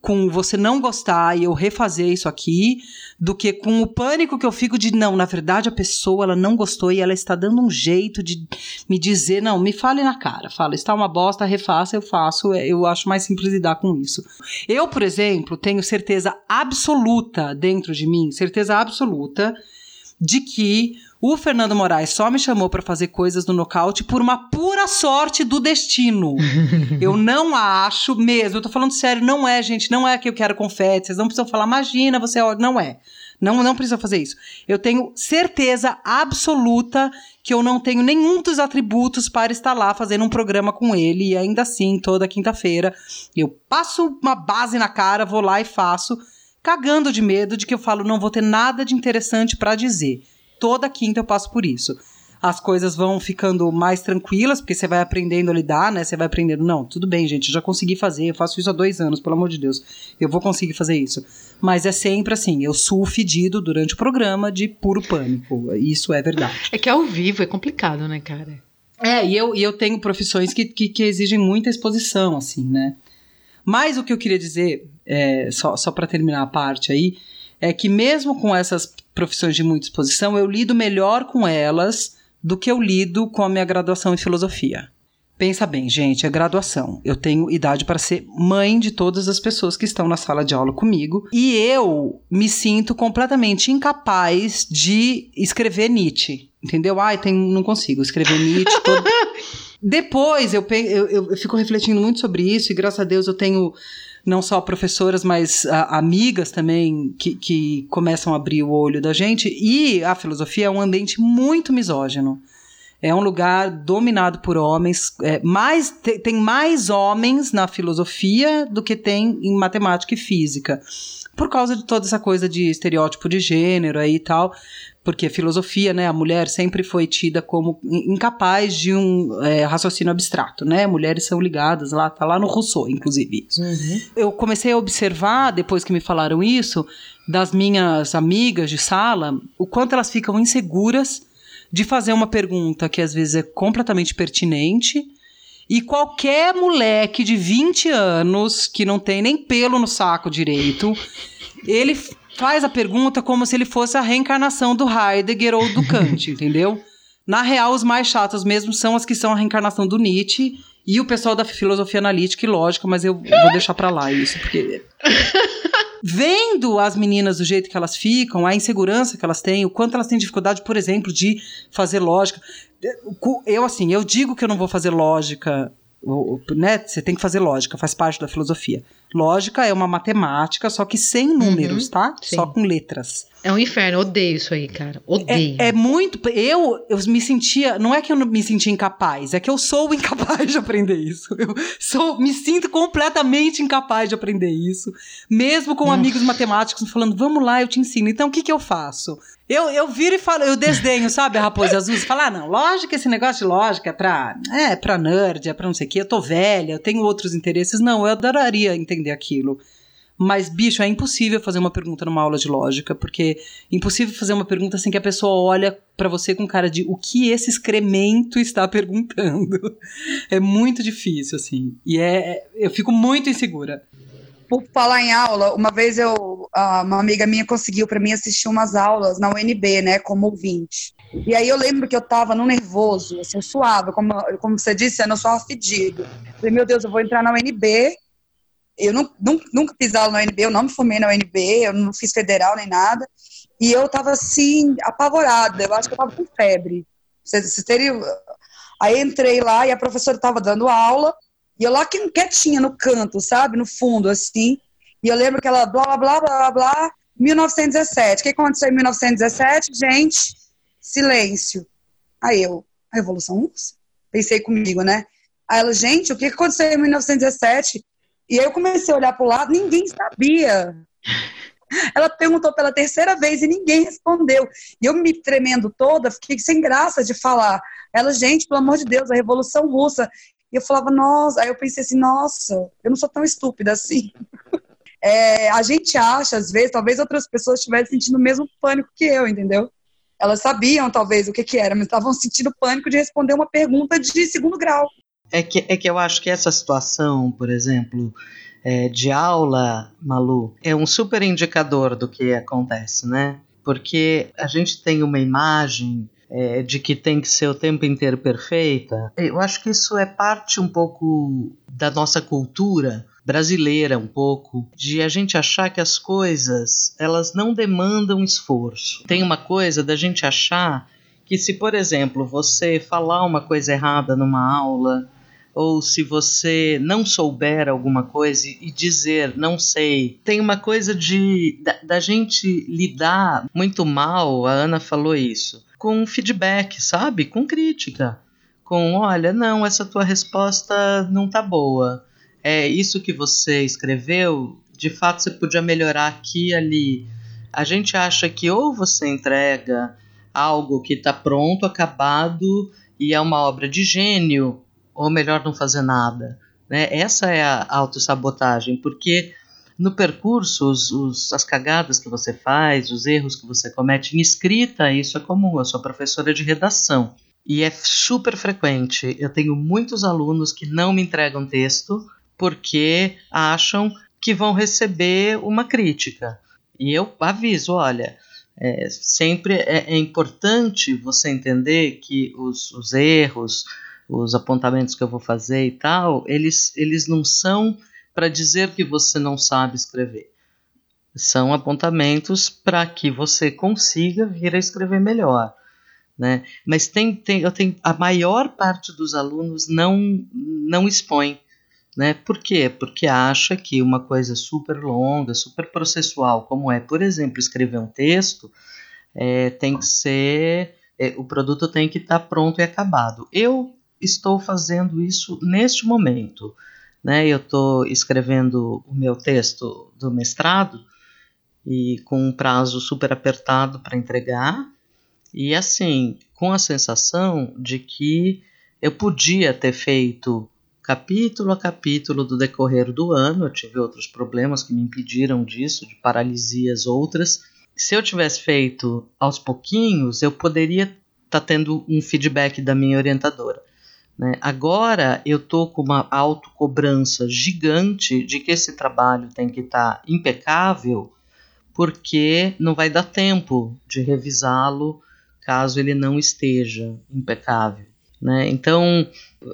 com você não gostar e eu refazer isso aqui, do que com o pânico que eu fico de não, na verdade a pessoa ela não gostou e ela está dando um jeito de me dizer, não, me fale na cara, fala, está uma bosta, refaça, eu faço, é, eu acho mais simples lidar com isso. Eu, por exemplo, tenho certeza absoluta dentro de mim, certeza absoluta de que o Fernando Moraes só me chamou para fazer coisas no nocaute por uma pura sorte do destino. *laughs* eu não acho mesmo, eu tô falando sério, não é, gente, não é que eu quero confete, vocês não precisam falar, imagina, você é, não é. Não, não precisa fazer isso. Eu tenho certeza absoluta que eu não tenho nenhum dos atributos para estar lá fazendo um programa com ele e ainda assim, toda quinta-feira, eu passo uma base na cara, vou lá e faço, cagando de medo de que eu falo não vou ter nada de interessante para dizer toda quinta eu passo por isso. As coisas vão ficando mais tranquilas, porque você vai aprendendo a lidar, né? Você vai aprendendo, não, tudo bem, gente, eu já consegui fazer, eu faço isso há dois anos, pelo amor de Deus. Eu vou conseguir fazer isso. Mas é sempre assim, eu suo fedido durante o programa de puro pânico. Isso é verdade. É que ao vivo é complicado, né, cara? É, e eu, e eu tenho profissões que, que, que exigem muita exposição, assim, né? Mas o que eu queria dizer, é, só, só para terminar a parte aí, é que mesmo com essas profissões de muita exposição, eu lido melhor com elas do que eu lido com a minha graduação em filosofia. Pensa bem, gente, é graduação. Eu tenho idade para ser mãe de todas as pessoas que estão na sala de aula comigo e eu me sinto completamente incapaz de escrever Nietzsche. Entendeu? Ai, tem, não consigo escrever Nietzsche. *laughs* Todo... Depois eu, eu, eu, fico refletindo muito sobre isso e graças a Deus eu tenho não só professoras, mas a, ah, amigas também que, que começam a abrir o olho da gente. E a filosofia é um ambiente muito misógino. É um lugar dominado por homens. É, mais, te, tem mais homens na filosofia do que tem em matemática e física. Por causa de toda essa coisa de estereótipo de gênero aí e tal porque a filosofia, né, a mulher sempre foi tida como incapaz de um é, raciocínio abstrato, né? Mulheres são ligadas lá, tá lá no Rousseau, inclusive. Uhum. Eu comecei a observar depois que me falaram isso das minhas amigas de sala, o quanto elas ficam inseguras de fazer uma pergunta que às vezes é completamente pertinente. E qualquer moleque de 20 anos que não tem nem pelo no saco direito, ele faz a pergunta como se ele fosse a reencarnação do Heidegger ou do Kant, *laughs* entendeu? Na real, os mais chatos mesmo são as que são a reencarnação do Nietzsche e o pessoal da filosofia analítica e lógica, mas eu vou deixar para lá isso, porque vendo as meninas do jeito que elas ficam, a insegurança que elas têm, o quanto elas têm dificuldade, por exemplo, de fazer lógica. Eu assim, eu digo que eu não vou fazer lógica, né? Você tem que fazer lógica, faz parte da filosofia. Lógica é uma matemática, só que sem números, Uhum, tá? sim. Só com letras. É um inferno, eu odeio isso aí, cara. Odeio. É, é muito. Eu, eu me sentia. Não é que eu não me sentia incapaz, é que eu sou *laughs* incapaz de aprender isso. Eu sou, me sinto completamente incapaz de aprender isso. Mesmo com Nossa. amigos matemáticos falando, vamos lá, eu te ensino. Então o que, que eu faço? Eu, eu viro e falo, eu desdenho, sabe, a raposa azul? Você fala, ah, não, lógica, esse negócio de lógica é pra, é pra nerd, é pra não sei o quê, eu tô velha, eu tenho outros interesses. Não, eu adoraria entender aquilo. Mas, bicho, é impossível fazer uma pergunta numa aula de lógica, porque é impossível fazer uma pergunta sem que a pessoa olha pra você com cara de o que esse excremento está perguntando. *laughs* É muito difícil, assim. E é, é- eu fico muito insegura. Por falar em aula, uma vez eu, uma amiga minha conseguiu para mim assistir umas aulas na UNB, né, como ouvinte. E aí eu lembro que eu tava no nervoso, assim, eu suava, como, como você disse, eu não suava fedido. Falei, meu Deus, eu vou entrar na UNB. Eu não, nunca, nunca fiz aula na UNB, eu não me formei na UNB, eu não fiz federal nem nada. E eu tava assim, apavorada, eu acho que eu tava com febre. Vocês, vocês teriam... Aí entrei lá e a professora tava dando aula, e eu lá quietinha no canto, sabe? No fundo, assim. E eu lembro que ela blá, blá, blá, blá, blá, 1917. O que aconteceu em 1917? Gente, silêncio. Aí eu, a Revolução Russa? Pensei comigo, né? Aí ela, gente, o que aconteceu em 1917? E aí eu comecei a olhar para o lado, ninguém sabia. Ela perguntou pela terceira vez e ninguém respondeu. E eu me tremendo toda, fiquei sem graça de falar. Ela, gente, pelo amor de Deus, a Revolução Russa. E eu falava, nossa, aí eu pensei assim, nossa, eu não sou tão estúpida assim. *laughs* É, a gente acha, às vezes, talvez outras pessoas estivessem sentindo o mesmo pânico que eu, entendeu? Elas sabiam, talvez, o que, que era, mas estavam sentindo pânico de responder uma pergunta de segundo grau. É que, é que eu acho que essa situação, por exemplo, é, de aula, Malu, é um super indicador do que acontece, né? Porque a gente tem uma imagem é, de que tem que ser o tempo inteiro perfeita. Eu acho que isso é parte um pouco da nossa cultura brasileira, um pouco, de a gente achar que as coisas elas não demandam esforço. Tem uma coisa da gente achar que se, por exemplo, você falar uma coisa errada numa aula, ou se você não souber alguma coisa e dizer não sei, tem uma coisa de da, da gente lidar muito mal, a Ana falou isso, com feedback, sabe? Com crítica. Com, olha, não, essa tua resposta não tá boa. É isso que você escreveu, de fato você podia melhorar aqui e ali. A gente acha que ou você entrega algo que está pronto, acabado e é uma obra de gênio, ou melhor não fazer nada. Né? Essa é a autossabotagem, porque no percurso, os, os, as cagadas que você faz, os erros que você comete em escrita, isso é comum. Eu sou professora de redação e é super frequente. Eu tenho muitos alunos que não me entregam texto porque acham que vão receber uma crítica. E eu aviso, olha, é, sempre é, é, importante você entender que os, os, erros, os apontamentos que eu vou fazer e tal, eles, eles não são para dizer que você não sabe escrever. São apontamentos para que você consiga vir a escrever melhor. Né? Mas tem, tem, eu tenho, a maior parte dos alunos não, não expõe. Né? Por quê? Porque acha que uma coisa super longa, super processual, como é, por exemplo, escrever um texto, é, tem que ser. É, o produto tem que estar tá pronto e acabado. Eu estou fazendo isso neste momento. Né? Eu estou escrevendo o meu texto do mestrado e com um prazo super apertado para entregar, e assim, com a sensação de que eu podia ter feito capítulo a capítulo do decorrer do ano. Eu tive outros problemas que me impediram disso, de paralisias outras. Se eu tivesse feito aos pouquinhos, eu poderia estar tá tendo um feedback da minha orientadora. Né? Agora eu tô com uma autocobrança gigante de que esse trabalho tem que estar tá impecável, porque não vai dar tempo de revisá-lo caso ele não esteja impecável. Né? Então,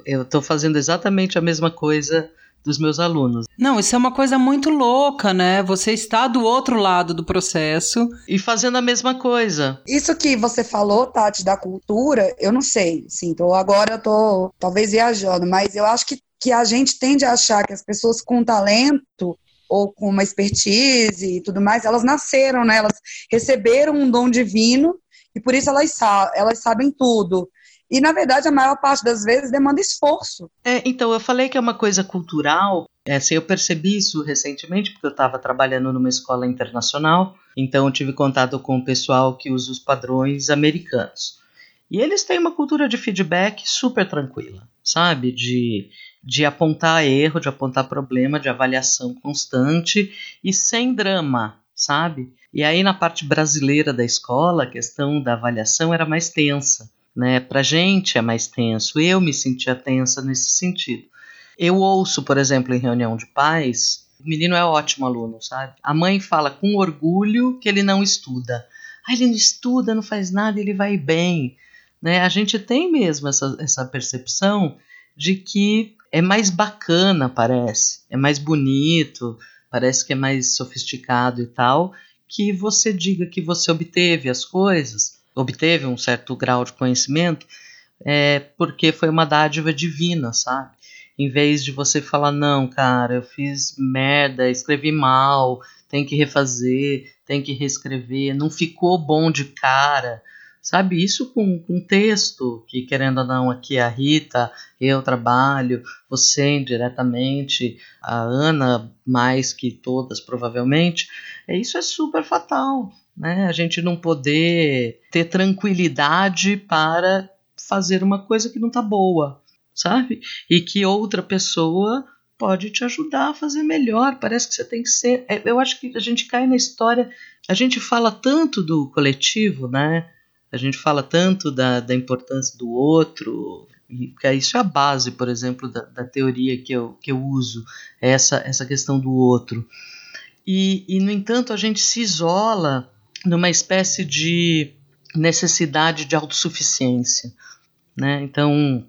eu estou fazendo exatamente a mesma coisa dos meus alunos. Não, isso é uma coisa muito louca, né? Você está do outro lado do processo. E fazendo a mesma coisa. Isso que você falou, Tati, da cultura, eu não sei. Sim, tô, agora eu tô talvez viajando, mas eu acho que, que a gente tende a achar que as pessoas com talento ou com uma expertise e tudo mais, elas nasceram, né? Elas receberam um dom divino e por isso elas, sa elas sabem tudo. E, na verdade, a maior parte das vezes demanda esforço. É, então, eu falei que é uma coisa cultural. É, assim, eu percebi isso recentemente, porque eu estava trabalhando numa escola internacional, então eu tive contato com o pessoal que usa os padrões americanos. E eles têm uma cultura de feedback super tranquila, sabe? De, de apontar erro, de apontar problema, de avaliação constante e sem drama, sabe? E aí, na parte brasileira da escola, a questão da avaliação era mais tensa né? Para gente é mais tenso. Eu me sentia tensa nesse sentido. Eu ouço, por exemplo, em reunião de pais, o menino é ótimo aluno, sabe? A mãe fala com orgulho que ele não estuda. Ah, ele não estuda, não faz nada, ele vai bem. Né? A gente tem mesmo essa, essa percepção de que é mais bacana, parece, é mais bonito, parece que é mais sofisticado e tal, que você diga que você obteve as coisas obteve um certo grau de conhecimento é porque foi uma dádiva divina, sabe? Em vez de você falar, não, cara, eu fiz merda, escrevi mal, tem que refazer, tem que reescrever, não ficou bom de cara, sabe? Isso com, com texto, que querendo ou não, aqui a Rita, eu trabalho, você indiretamente, a Ana mais que todas provavelmente, é, isso é super fatal, né? A gente não poder ter tranquilidade para fazer uma coisa que não tá boa, sabe? E que outra pessoa pode te ajudar a fazer melhor. Parece que você tem que ser. É, eu acho que a gente cai na história. A gente fala tanto do coletivo, né? A gente fala tanto da, da importância do outro. E isso é a base, por exemplo, da, da teoria que eu, que eu uso, essa, essa questão do outro. E, e, no entanto, a gente se isola numa espécie de necessidade de autossuficiência. Né? Então,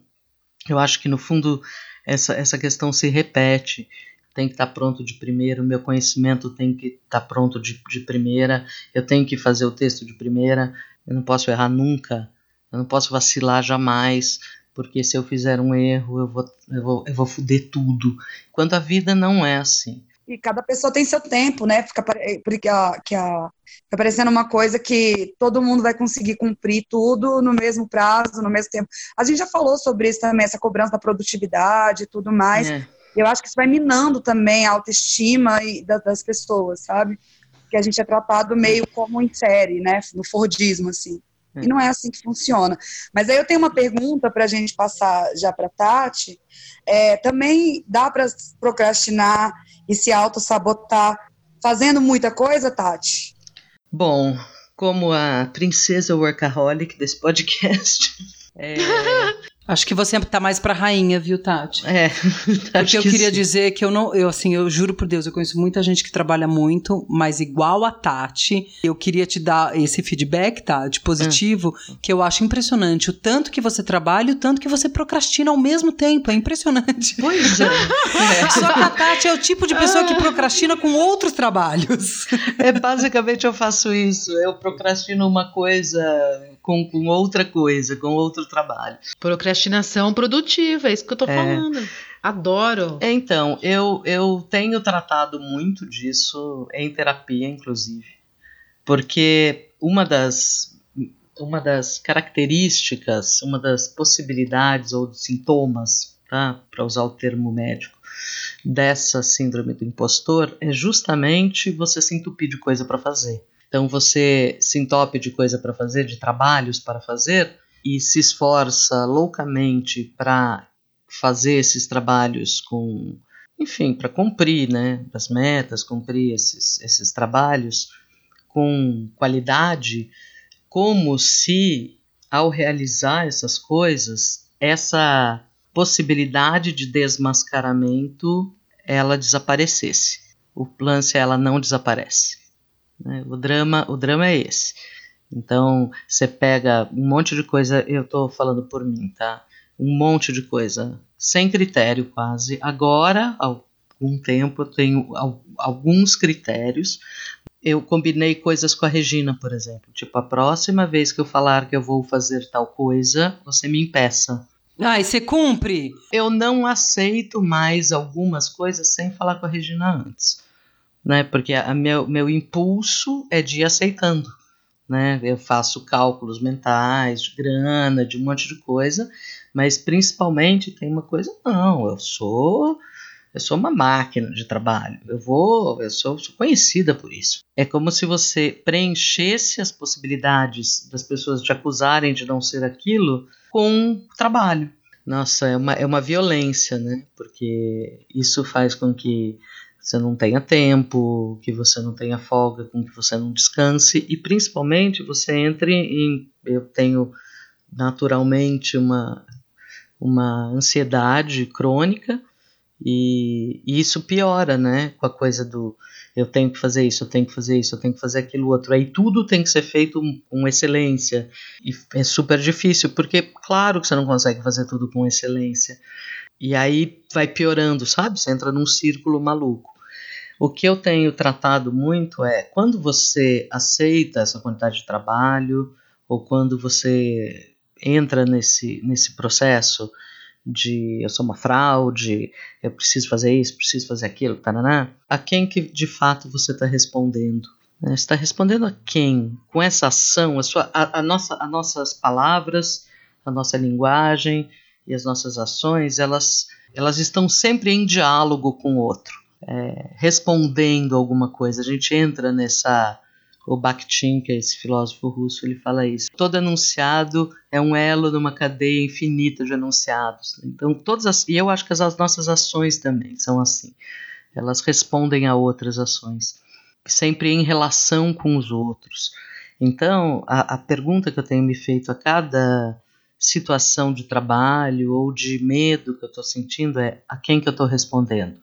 eu acho que no fundo essa, essa questão se repete. Tem que estar pronto de primeira, o meu conhecimento tem que estar pronto de, de primeira, eu tenho que fazer o texto de primeira, eu não posso errar nunca, eu não posso vacilar jamais, porque se eu fizer um erro eu vou, eu vou, eu vou foder tudo. Quando a vida não é assim e cada pessoa tem seu tempo, né? Fica, porque a, que a, fica parecendo uma coisa que todo mundo vai conseguir cumprir tudo no mesmo prazo, no mesmo tempo. A gente já falou sobre isso também, essa cobrança da produtividade e tudo mais. É. Eu acho que isso vai minando também a autoestima das pessoas, sabe? Que a gente é tratado meio como em série, né? No Fordismo, assim. E não é assim que funciona. Mas aí eu tenho uma pergunta para a gente passar já para Tati. É, também dá para procrastinar e se auto-sabotar fazendo muita coisa, Tati? Bom, como a princesa workaholic desse podcast. *laughs* É, Acho que você tá mais pra rainha, viu, Tati? É. *laughs* Porque eu que queria sim. dizer que eu não, eu assim, eu juro por Deus, eu conheço muita gente que trabalha muito, mas igual a Tati, eu queria te dar esse feedback, tá, de positivo, é. que eu acho impressionante o tanto que você trabalha e o tanto que você procrastina ao mesmo tempo, é impressionante. Pois é. é. *laughs* Só que a Tati é o tipo de pessoa que procrastina com outros trabalhos. *laughs* É, basicamente eu faço isso, eu procrastino uma coisa com, com outra coisa, com outro trabalho. Procrastinação produtiva, é isso que eu tô é. falando. Adoro. É, então, eu, eu tenho tratado muito disso em terapia, inclusive. Porque uma das, uma das características, uma das possibilidades ou sintomas, tá, para usar o termo médico, dessa síndrome do impostor é justamente você se entupir de coisa para fazer. Então você se entope de coisa para fazer, de trabalhos para fazer, e se esforça loucamente para fazer esses trabalhos com, enfim, para cumprir né, as metas, cumprir esses, esses trabalhos com qualidade, como se ao realizar essas coisas, essa possibilidade de desmascaramento ela desaparecesse. O lance ela não desaparece. Né? O drama, o drama é esse. Então você pega um monte de coisa, eu estou falando por mim, tá? Um monte de coisa sem critério quase. Agora, há algum tempo, eu tenho alguns critérios. Eu combinei coisas com a Regina, por exemplo. Tipo, a próxima vez que eu falar que eu vou fazer tal coisa, você me impeça. Ah, e você cumpre? Eu não aceito mais algumas coisas sem falar com a Regina antes. né? Porque a meu, meu impulso é de ir aceitando, né? Eu faço cálculos mentais, de grana, de um monte de coisa, mas principalmente tem uma coisa, não, eu sou eu sou uma máquina de trabalho. Eu vou, eu sou, sou, conhecida por isso. É como se você preenchesse as possibilidades das pessoas te acusarem de não ser aquilo com trabalho. Nossa, é uma, é uma violência, né? Porque isso faz com que você não tenha tempo, que você não tenha folga, com que você não descanse e principalmente você entre em. Eu tenho naturalmente uma, uma ansiedade crônica e, e, isso piora, né? Com a coisa do eu tenho que fazer isso, eu tenho que fazer isso, eu tenho que fazer aquilo outro. Aí tudo tem que ser feito com excelência. E é super difícil, porque claro que você não consegue fazer tudo com excelência. E aí vai piorando, sabe? Você entra num círculo maluco. O que eu tenho tratado muito é quando você aceita essa quantidade de trabalho, ou quando você entra nesse, nesse processo de eu sou uma fraude, eu preciso fazer isso, preciso fazer aquilo, taraná, a quem que de fato você está respondendo? Né? Você está respondendo a quem? Com essa ação, a, sua, a, a nossa, as nossas palavras, a nossa linguagem e as nossas ações, elas, elas estão sempre em diálogo com o outro, é, respondendo alguma coisa. A gente entra nessa o Bakhtin, que é esse filósofo russo, ele fala isso. Todo enunciado é um elo numa cadeia infinita de enunciados. Então, todas as, e eu acho que as, as nossas ações também são assim. Elas respondem a outras ações, sempre em relação com os outros. Então, a, a pergunta que eu tenho me feito a cada situação de trabalho ou de medo que eu estou sentindo é a quem que eu estou respondendo.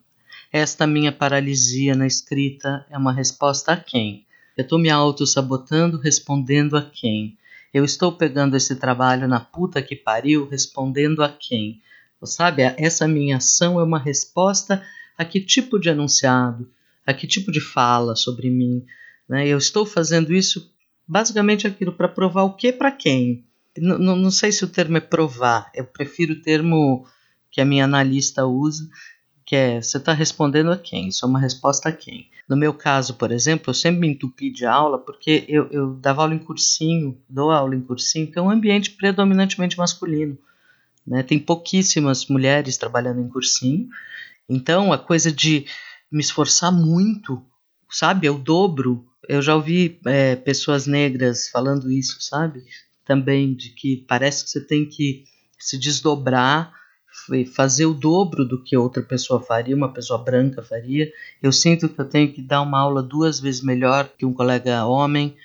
Esta minha paralisia na escrita é uma resposta a quem? Eu estou me auto-sabotando, respondendo a quem? Eu estou pegando esse trabalho na puta que pariu, respondendo a quem? Sabe, essa minha ação é uma resposta a que tipo de anunciado, a que tipo de fala sobre mim. Né? Eu estou fazendo isso basicamente aquilo para provar o que para quem. N não sei se o termo é provar, eu prefiro o termo que a minha analista usa, que é você está respondendo a quem? Isso é uma resposta a quem? No meu caso, por exemplo, eu sempre me entupi de aula porque eu, eu dava aula em cursinho, dou aula em cursinho, que é um ambiente predominantemente masculino. Né? Tem pouquíssimas mulheres trabalhando em cursinho. Então, a coisa de me esforçar muito, sabe? Eu dobro. Eu já ouvi é, pessoas negras falando isso, sabe? Também, de que parece que você tem que se desdobrar fazer o dobro do que outra pessoa faria, uma pessoa branca faria. Eu sinto que eu tenho que dar uma aula duas vezes melhor que um colega homem.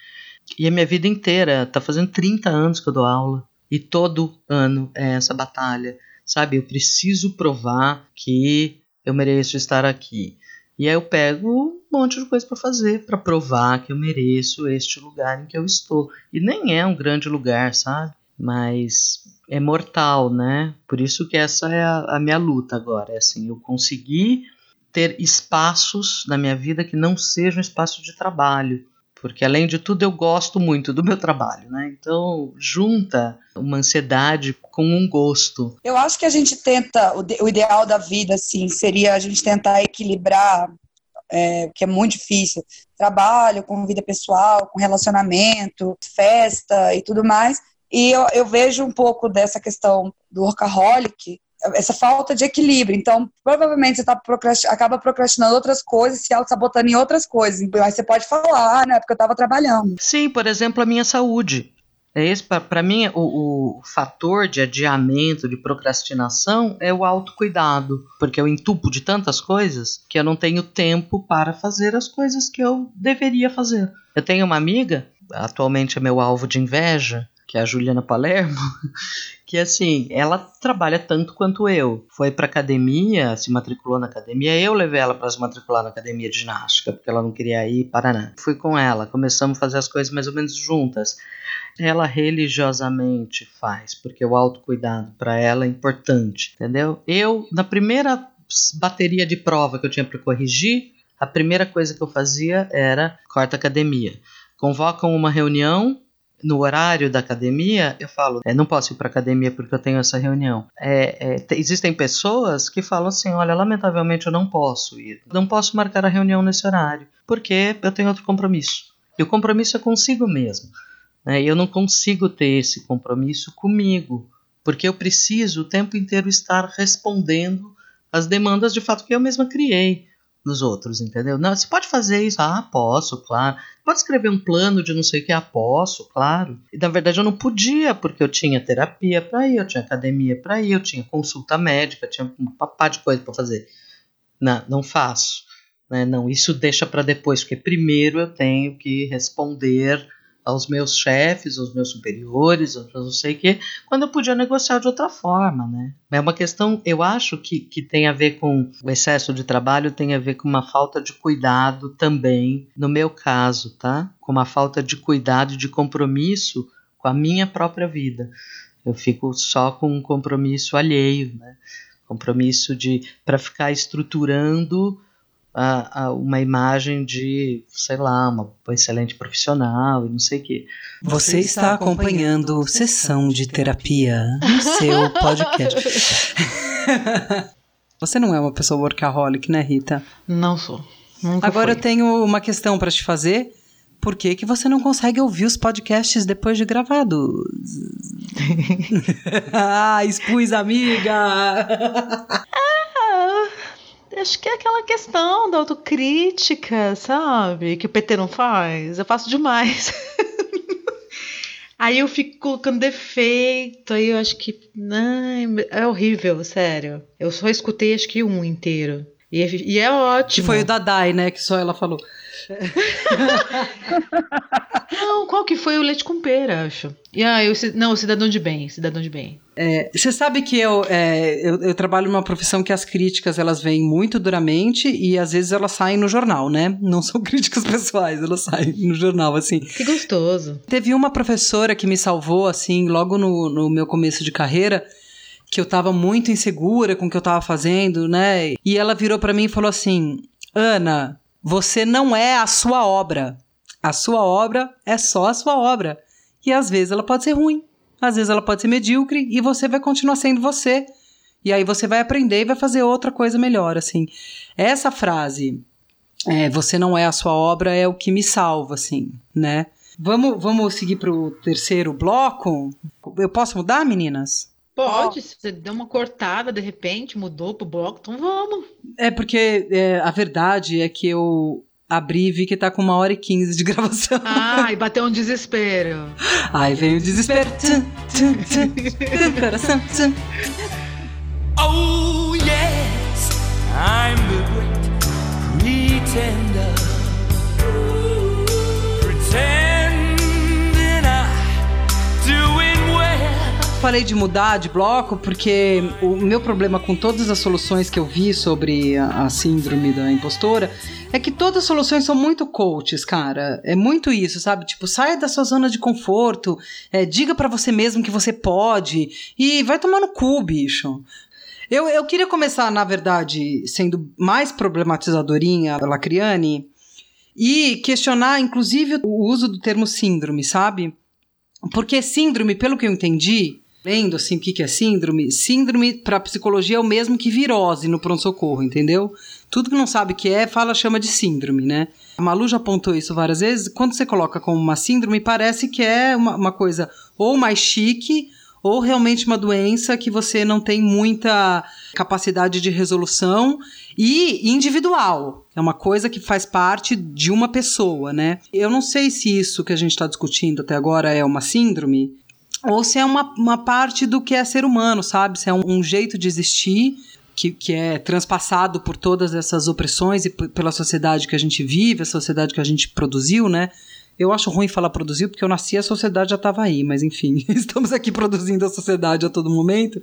E a minha vida inteira, tá fazendo 30 anos que eu dou aula. E todo ano é essa batalha. Sabe, eu preciso provar que eu mereço estar aqui. E aí eu pego um monte de coisa para fazer, para provar que eu mereço este lugar em que eu estou. E nem é um grande lugar, sabe? Mas é mortal, né? Por isso que essa é a, a minha luta agora. É assim, eu consegui ter espaços na minha vida que não sejam espaço de trabalho. Porque além de tudo eu gosto muito do meu trabalho, né? Então junta uma ansiedade com um gosto. Eu acho que a gente tenta, o, ideal da vida, assim, seria a gente tentar equilibrar é, que é muito difícil, trabalho com vida pessoal, com relacionamento, festa e tudo mais, e eu, eu vejo um pouco dessa questão do workaholic, essa falta de equilíbrio. Então, provavelmente você tá acaba procrastinando outras coisas, se auto-sabotando em outras coisas. Mas você pode falar, né? Porque eu estava trabalhando. Sim, por exemplo, a minha saúde. É esse, para mim, o, o, fator de adiamento, de procrastinação é o autocuidado, porque eu entupo de tantas coisas que eu não tenho tempo para fazer as coisas que eu deveria fazer. Eu tenho uma amiga, atualmente é meu alvo de inveja, que é a Juliana Palermo, *laughs* que assim, ela trabalha tanto quanto eu. Foi pra academia, se matriculou na academia, eu levei ela para se matricular na academia de ginástica, porque ela não queria ir para nada. Fui com ela, começamos a fazer as coisas mais ou menos juntas. Ela religiosamente faz, porque o autocuidado para ela é importante, entendeu? Eu, na primeira bateria de prova que eu tinha para corrigir, a primeira coisa que eu fazia era corta academia. Convocam uma reunião no horário da academia, eu falo, é, não posso ir para academia porque eu tenho essa reunião. É, é, existem pessoas que falam assim, olha, lamentavelmente eu não posso ir, não posso marcar a reunião nesse horário, porque eu tenho outro compromisso. E o compromisso é consigo mesmo. Né? Eu não consigo ter esse compromisso comigo, porque eu preciso o tempo inteiro estar respondendo as demandas de fato que eu mesma criei dos outros, entendeu? Não, você pode fazer isso? Ah, posso, claro. Pode escrever um plano de não sei o que? Ah, posso, claro. E na verdade eu não podia, porque eu tinha terapia para ir, eu tinha academia para ir, eu tinha consulta médica, tinha um papá de coisa para fazer. Não, não faço. Né? Não, isso deixa para depois, porque primeiro eu tenho que responder aos meus chefes, aos meus superiores, aos não sei o quê, quando eu podia negociar de outra forma, né? É uma questão, eu acho que, que tem a ver com o excesso de trabalho, tem a ver com uma falta de cuidado também, no meu caso, tá? Com uma falta de cuidado de compromisso com a minha própria vida. Eu fico só com um compromisso alheio, né? Compromisso de para ficar estruturando a, a uma imagem de, sei lá, uma excelente profissional e não sei o quê. Você está acompanhando Sessão de Terapia no seu *laughs* podcast. *laughs* Você não é uma pessoa workaholic, né, Rita? Não sou. Nunca Agora fui. eu tenho uma questão para te fazer. Por que, que você não consegue ouvir os podcasts depois de gravados? *laughs* ah, expus, amiga! Acho que é aquela questão da autocrítica, sabe? Que o PT não faz. Eu faço demais. *laughs* aí eu fico colocando defeito, aí eu acho que. Ai, é horrível, sério. Eu só escutei acho que um inteiro. E é, e é Que ótimo. foi o da Dai, né? Que só ela falou. *laughs* Não, qual que foi o leite com pera, acho. E ah, eu, não, o cidadão de bem, cidadão de bem. É, você sabe que eu, é, eu, eu trabalho numa profissão que as críticas elas vêm muito duramente e às vezes elas saem no jornal, né? Não são *laughs* críticas pessoais, elas saem no jornal, assim. Que gostoso. Teve uma professora que me salvou, assim, logo no, no meu começo de carreira, que eu tava muito insegura com o que eu tava fazendo, né? E ela virou para mim e falou assim: Ana, você não é a sua obra. A sua obra é só a sua obra. E às vezes ela pode ser ruim, às vezes ela pode ser medíocre e você vai continuar sendo você. E aí você vai aprender e vai fazer outra coisa melhor, assim. Essa frase, é, você não é a sua obra, é o que me salva, assim, né? Vamos, vamos seguir pro terceiro bloco? Eu posso mudar, meninas? Pode, se você deu uma cortada de repente, mudou pro bloco, então vamos. É porque é, a verdade é que eu abri e vi que tá com uma hora e quinze de *laughs* gravação. Ah, e bateu um desespero. Aí vem o desespero. *laughs* Coração. Oh, yes, I'm the great pretender. Falei de mudar de bloco porque o meu problema com todas as soluções que eu vi sobre a, a síndrome da impostora é que todas as soluções são muito coaches, cara. É muito isso, sabe? Tipo, saia da sua zona de conforto, é, diga pra você mesmo que você pode e vai tomar no cu, bicho. Eu, eu queria começar, na verdade, sendo mais problematizadorinha, Lacriane, e questionar, inclusive, o uso do termo síndrome, sabe? Porque síndrome, pelo que eu entendi, lendo assim o que, que é síndrome, síndrome para psicologia é o mesmo que virose no pronto-socorro, entendeu? Tudo que não sabe o que é, fala, chama de síndrome, né? A Malu já apontou isso várias vezes. Quando você coloca como uma síndrome, parece que é uma, uma coisa ou mais chique ou realmente uma doença que você não tem muita capacidade de resolução e individual. É uma coisa que faz parte de uma pessoa, né? Eu não sei se isso que a gente está discutindo até agora é uma síndrome ou se é uma, uma parte do que é ser humano, sabe? Se é um, um jeito de existir que, que é transpassado por todas essas opressões e pela sociedade que a gente vive, a sociedade que a gente produziu, né? Eu acho ruim falar produziu, porque eu nasci e a sociedade já estava aí, mas enfim, *laughs* estamos aqui produzindo a sociedade a todo momento.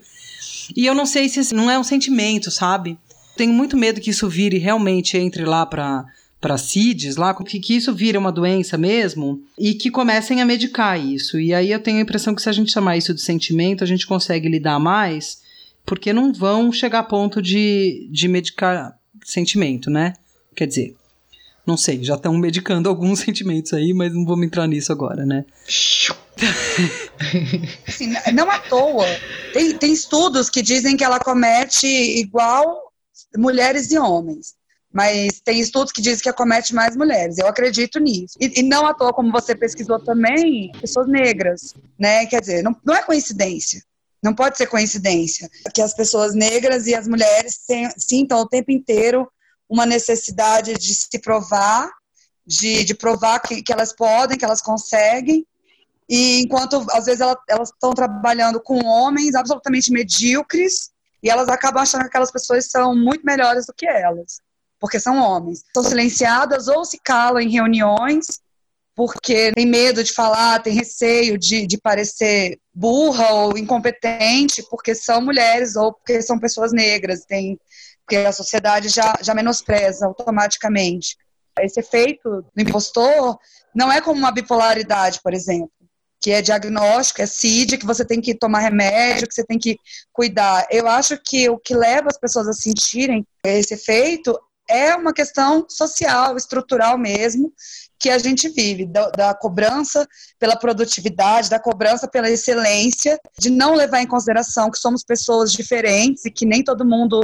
E eu não sei se não é um sentimento, sabe? Tenho muito medo que isso vire realmente entre lá para para CIDs lá, que, que isso vire uma doença mesmo e que comecem a medicar isso. E aí eu tenho a impressão que se a gente chamar isso de sentimento, a gente consegue lidar mais, porque não vão chegar a ponto de, de medicar sentimento, né? Quer dizer, Não sei, já estão medicando *laughs* alguns sentimentos aí, mas não vamos entrar nisso agora, né? *laughs* Assim, não à toa. Tem, tem estudos que dizem que ela comete igual mulheres e homens. Mas tem estudos que dizem que acomete mais mulheres. Eu acredito nisso. E, e, não à toa, como você pesquisou também, pessoas negras, né? Quer dizer, não, não é coincidência. Não pode ser coincidência que as pessoas negras e as mulheres sintam o tempo inteiro uma necessidade de se provar, de, de provar que, que elas podem, que elas conseguem, e enquanto às vezes elas estão trabalhando com homens absolutamente medíocres, e elas acabam achando que aquelas pessoas são muito melhores do que elas, porque são homens. São silenciadas ou se calam em reuniões porque tem medo de falar, tem receio de, de parecer burra ou incompetente, porque são mulheres ou porque são pessoas negras, tem, porque a sociedade já, já menospreza automaticamente. Esse efeito do impostor não é como uma bipolaridade, por exemplo, que é diagnóstico, é CID, que você tem que tomar remédio, que você tem que cuidar. Eu acho que o que leva as pessoas a sentirem esse efeito é uma questão social, estrutural mesmo, que a gente vive, da, da, cobrança pela produtividade, da cobrança pela excelência, de não levar em consideração que somos pessoas diferentes e que nem todo mundo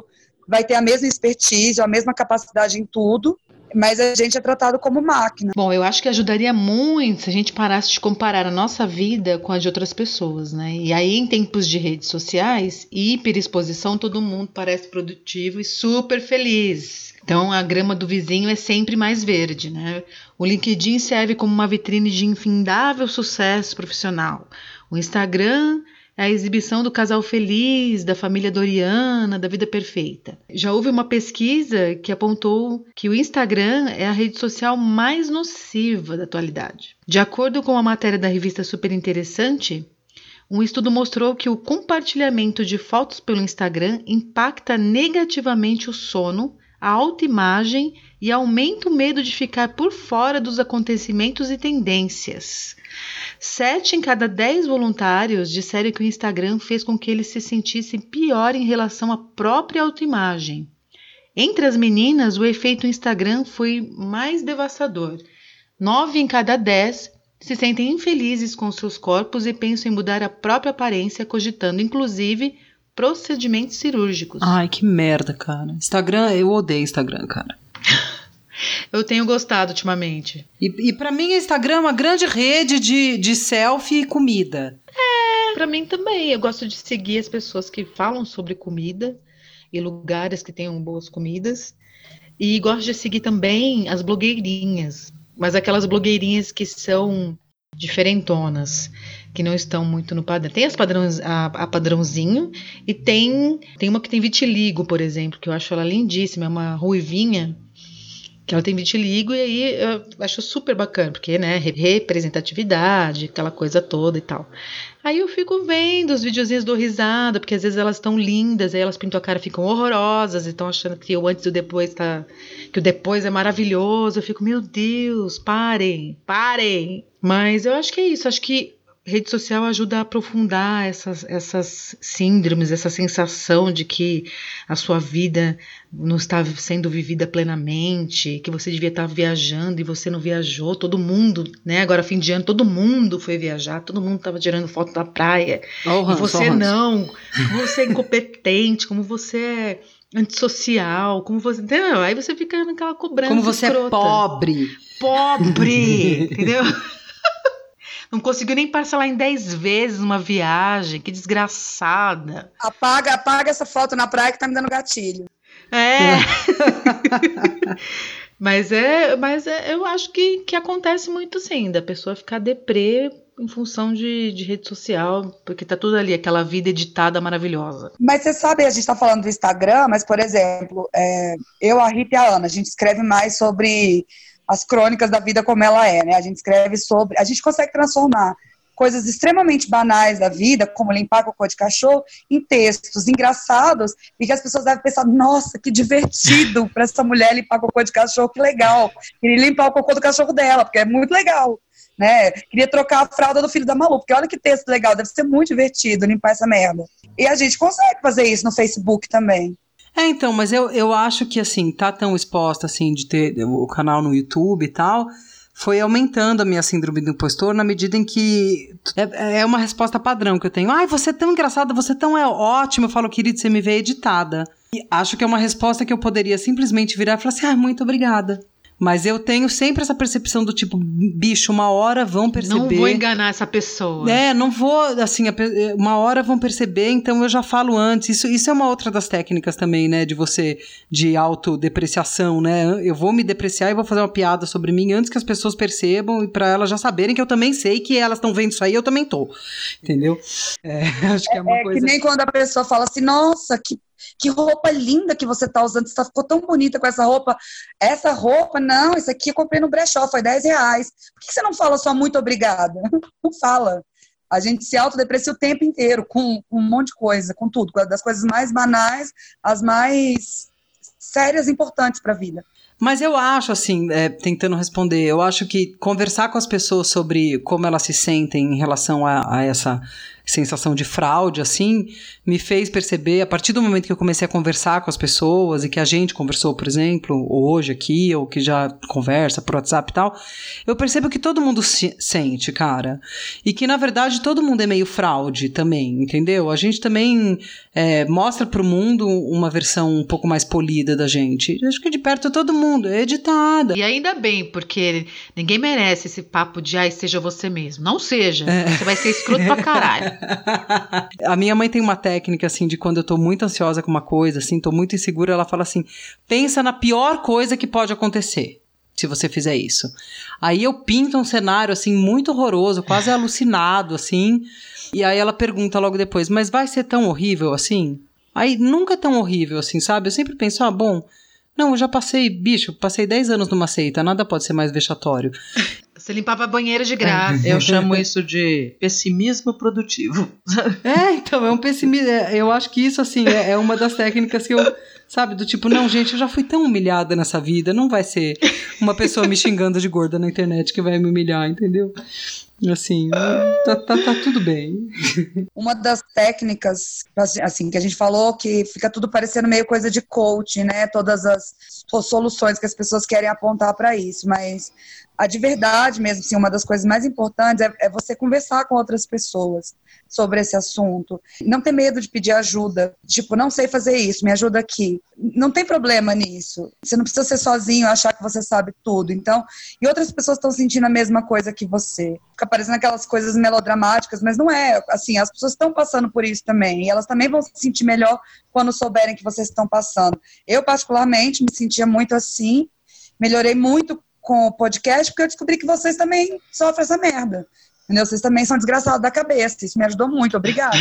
vai ter a mesma expertise, a mesma capacidade em tudo, mas a gente é tratado como máquina. Bom, eu acho que ajudaria muito se a gente parasse de comparar a nossa vida com a de outras pessoas, né? E aí, em tempos de redes sociais e hiperexposição, todo mundo parece produtivo e super feliz. Então a grama do vizinho é sempre mais verde, né? O LinkedIn serve como uma vitrine de infindável sucesso profissional. O Instagram é a exibição do casal feliz, da família Doriana, da vida perfeita. Já houve uma pesquisa que apontou que o Instagram é a rede social mais nociva da atualidade. De acordo com a matéria da revista Super Interessante, um estudo mostrou que o compartilhamento de fotos pelo Instagram impacta negativamente o sono a autoimagem e aumenta o medo de ficar por fora dos acontecimentos e tendências. Sete em cada dez voluntários disseram que o Instagram fez com que eles se sentissem pior em relação à própria autoimagem. Entre as meninas, o efeito Instagram foi mais devastador. Nove em cada dez se sentem infelizes com seus corpos e pensam em mudar a própria aparência, cogitando inclusive procedimentos cirúrgicos. Ai, que merda, cara. Instagram, eu odeio Instagram, cara. *laughs* eu tenho gostado ultimamente. E, e para mim, Instagram é uma grande rede de, de selfie e comida. É, pra mim também. Eu gosto de seguir as pessoas que falam sobre comida e lugares que tenham boas comidas. E gosto de seguir também as blogueirinhas. Mas aquelas blogueirinhas que são diferentonas que não estão muito no padrão. Tem as padrões, a, a, padrãozinho e tem tem uma que tem vitiligo, por exemplo, que eu acho ela lindíssima, é uma ruivinha que ela tem vitiligo e aí eu acho super bacana, porque, né, representatividade, aquela coisa toda e tal. Aí eu fico vendo os videozinhos do risada, porque às vezes elas estão lindas, aí elas pintam a cara ficam horrorosas e estão achando que o antes e o depois tá que o depois é maravilhoso. Eu fico, meu Deus, parem, parem. Mas eu acho que é isso, acho que rede social ajuda a aprofundar essas, essas síndromes, essa sensação de que a sua vida não está sendo vivida plenamente, que você devia estar viajando e você não viajou, todo mundo, né? Agora, fim de ano, todo mundo foi viajar, todo mundo estava tirando foto da praia. Oh, e você oh, não, como você é incompetente, como você é antissocial, como você. Entendeu? Aí você fica naquela cobrança. Como você é escrota. é pobre. Pobre! *laughs* entendeu? *laughs* Não conseguiu nem parcelar em 10 vezes uma viagem. Que desgraçada. Apaga, apaga essa foto na praia que tá me dando gatilho. É. *laughs* mas é, mas é, eu acho que, que acontece muito sim, da pessoa ficar deprê em função de, de rede social, porque tá tudo ali, aquela vida editada maravilhosa. Mas você sabe, a gente tá falando do Instagram, mas, por exemplo, é, eu, a Rita e a Ana, a gente escreve mais sobre as crônicas da vida como ela é, né? A gente escreve sobre, a gente consegue transformar coisas extremamente banais da vida, como limpar cocô de cachorro, em textos engraçados e que as pessoas devem pensar: nossa, que divertido *laughs* para essa mulher limpar cocô de cachorro, que legal. Queria limpar o cocô do cachorro dela, porque é muito legal. Né? Queria trocar a fralda do filho da Malu, porque olha que texto legal, deve ser muito divertido limpar essa merda. E a gente consegue fazer isso no Facebook também. É, então, mas eu, eu acho que, assim, tá tão exposta, assim, de ter o canal no YouTube e tal, foi aumentando a minha síndrome do impostor na medida em que é, é uma resposta padrão que eu tenho. Ai, você é tão engraçada, você é tão é ótimo. Eu falo, querido, você me vê editada. E acho que é uma resposta que eu poderia simplesmente virar e falar assim, ah, muito obrigada. Mas eu tenho sempre essa percepção do tipo, bicho, uma hora vão perceber. Não vou enganar essa pessoa. É, não vou, assim, uma hora vão perceber, então eu já falo antes. Isso, isso é uma outra das técnicas também, né, de você, de autodepreciação, né? Eu vou me depreciar e vou fazer uma piada sobre mim antes que as pessoas percebam e para elas já saberem que eu também sei que elas estão vendo isso aí, eu também tô. Entendeu? É, *laughs* acho que é uma é, coisa. É que nem quando a pessoa fala assim, nossa, que que roupa linda que você tá usando, você ficou tão bonita com essa roupa. Essa roupa, não, isso aqui eu comprei no brechó, foi 10 reais. Por que você não fala só muito obrigada? *laughs* Não fala. A gente se autodeprecia o tempo inteiro, com, um monte de coisa, com tudo, das coisas mais banais, as mais sérias importantes para a vida. Mas eu acho, assim, é, tentando responder, eu acho que conversar com as pessoas sobre como elas se sentem em relação a, a essa sensação de fraude, assim, me fez perceber, a partir do momento que eu comecei a conversar com as pessoas e que a gente conversou, por exemplo, hoje aqui, ou que já conversa por WhatsApp e tal, eu percebo que todo mundo se sente, cara. E que, na verdade, todo mundo é meio fraude também, entendeu? A gente também é, mostra pro mundo uma versão um pouco mais polida da gente. Acho que de perto todo mundo, é editada. E ainda bem, porque ninguém merece esse papo de, ai, seja você mesmo. Não seja. É. Você vai ser escroto pra caralho. *laughs* a minha mãe tem uma técnica, assim, de quando eu tô muito ansiosa com uma coisa, assim, tô muito insegura, ela fala assim: pensa na pior coisa que pode acontecer se você fizer isso. Aí eu pinto um cenário assim muito horroroso, quase *laughs* alucinado assim. E aí ela pergunta logo depois: "Mas vai ser tão horrível assim?" Aí nunca é tão horrível assim, sabe? Eu sempre penso: "Ah, bom, não, eu já passei, bicho, passei 10 anos numa seita, nada pode ser mais vexatório. *laughs* Você limpava banheiro de graça. Eu chamo isso de pessimismo produtivo. É, então, é um pessimismo. É, eu acho que isso, assim, é, é uma das técnicas que eu. Sabe, do tipo, não, gente, eu já fui tão humilhada nessa vida, não vai ser uma pessoa me xingando de gorda na internet que vai me humilhar, entendeu? Assim, tá, tá, tá, tudo bem. Uma das técnicas, assim, que a gente falou que fica tudo parecendo meio coisa de coach, né? Todas as soluções que as pessoas querem apontar para isso, mas a de verdade mesmo, assim, uma das coisas mais importantes é, é, você conversar com outras pessoas sobre esse assunto. Não ter medo de pedir ajuda. Tipo, não sei fazer isso, me ajuda aqui. Não tem problema nisso. Você não precisa ser sozinho, achar que você sabe tudo. Então, e outras pessoas estão sentindo a mesma coisa que você. Fica parecendo aquelas coisas melodramáticas, mas não é. Assim, as pessoas estão passando por isso também. E elas também vão se sentir melhor quando souberem que vocês estão passando. Eu, particularmente, me sentia muito assim. Melhorei muito com o podcast, porque eu descobri que vocês também sofrem essa merda. Entendeu? Vocês também são desgraçados da cabeça. Isso me ajudou muito. Obrigada.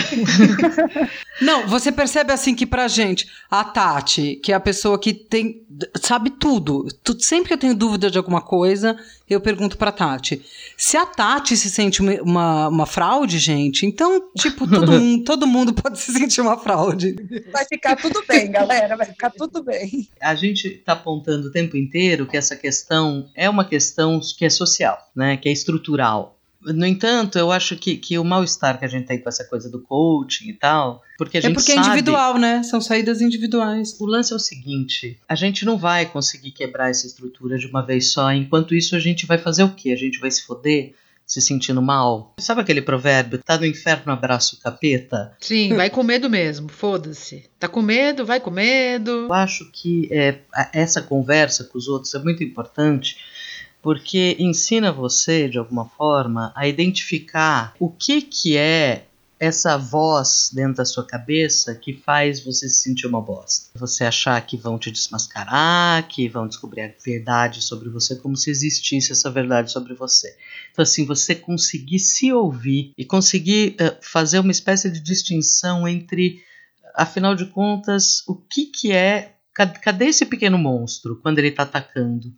*laughs* Não, você percebe assim que pra gente, a Tati, que é a pessoa que tem. sabe tudo. Sempre que eu tenho dúvida de alguma coisa, eu pergunto pra Tati. Se a Tati se sente uma, uma fraude, gente, então, tipo, todo *laughs* mundo, todo mundo pode se sentir uma fraude. Vai ficar tudo bem, galera. Vai ficar tudo bem. A gente tá apontando o tempo inteiro que essa questão é uma questão que é social, né? Que é estrutural no entanto, eu acho que, que o mal-estar que a gente tem com essa coisa do coaching e tal, porque a é gente porque sabe, é individual, né? São saídas individuais. O lance é o seguinte: a gente não vai conseguir quebrar essa estrutura de uma vez só. Enquanto isso, a gente vai fazer o quê? A gente vai se foder? se sentindo mal. Sabe aquele provérbio? Tá no inferno, abraço o capeta? Sim, vai com medo mesmo, foda-se. Tá com medo, vai com medo. Eu acho que é, essa conversa com os outros é muito importante porque ensina você, de alguma forma, a identificar o que, que é essa voz dentro da sua cabeça que faz você se sentir uma bosta. Você achar que vão te desmascarar, que vão descobrir a verdade sobre você, como se existisse essa verdade sobre você. Então, assim, você conseguir se ouvir e conseguir uh, fazer uma espécie de distinção entre, afinal de contas, o que, que é. Cadê esse pequeno monstro quando ele está atacando?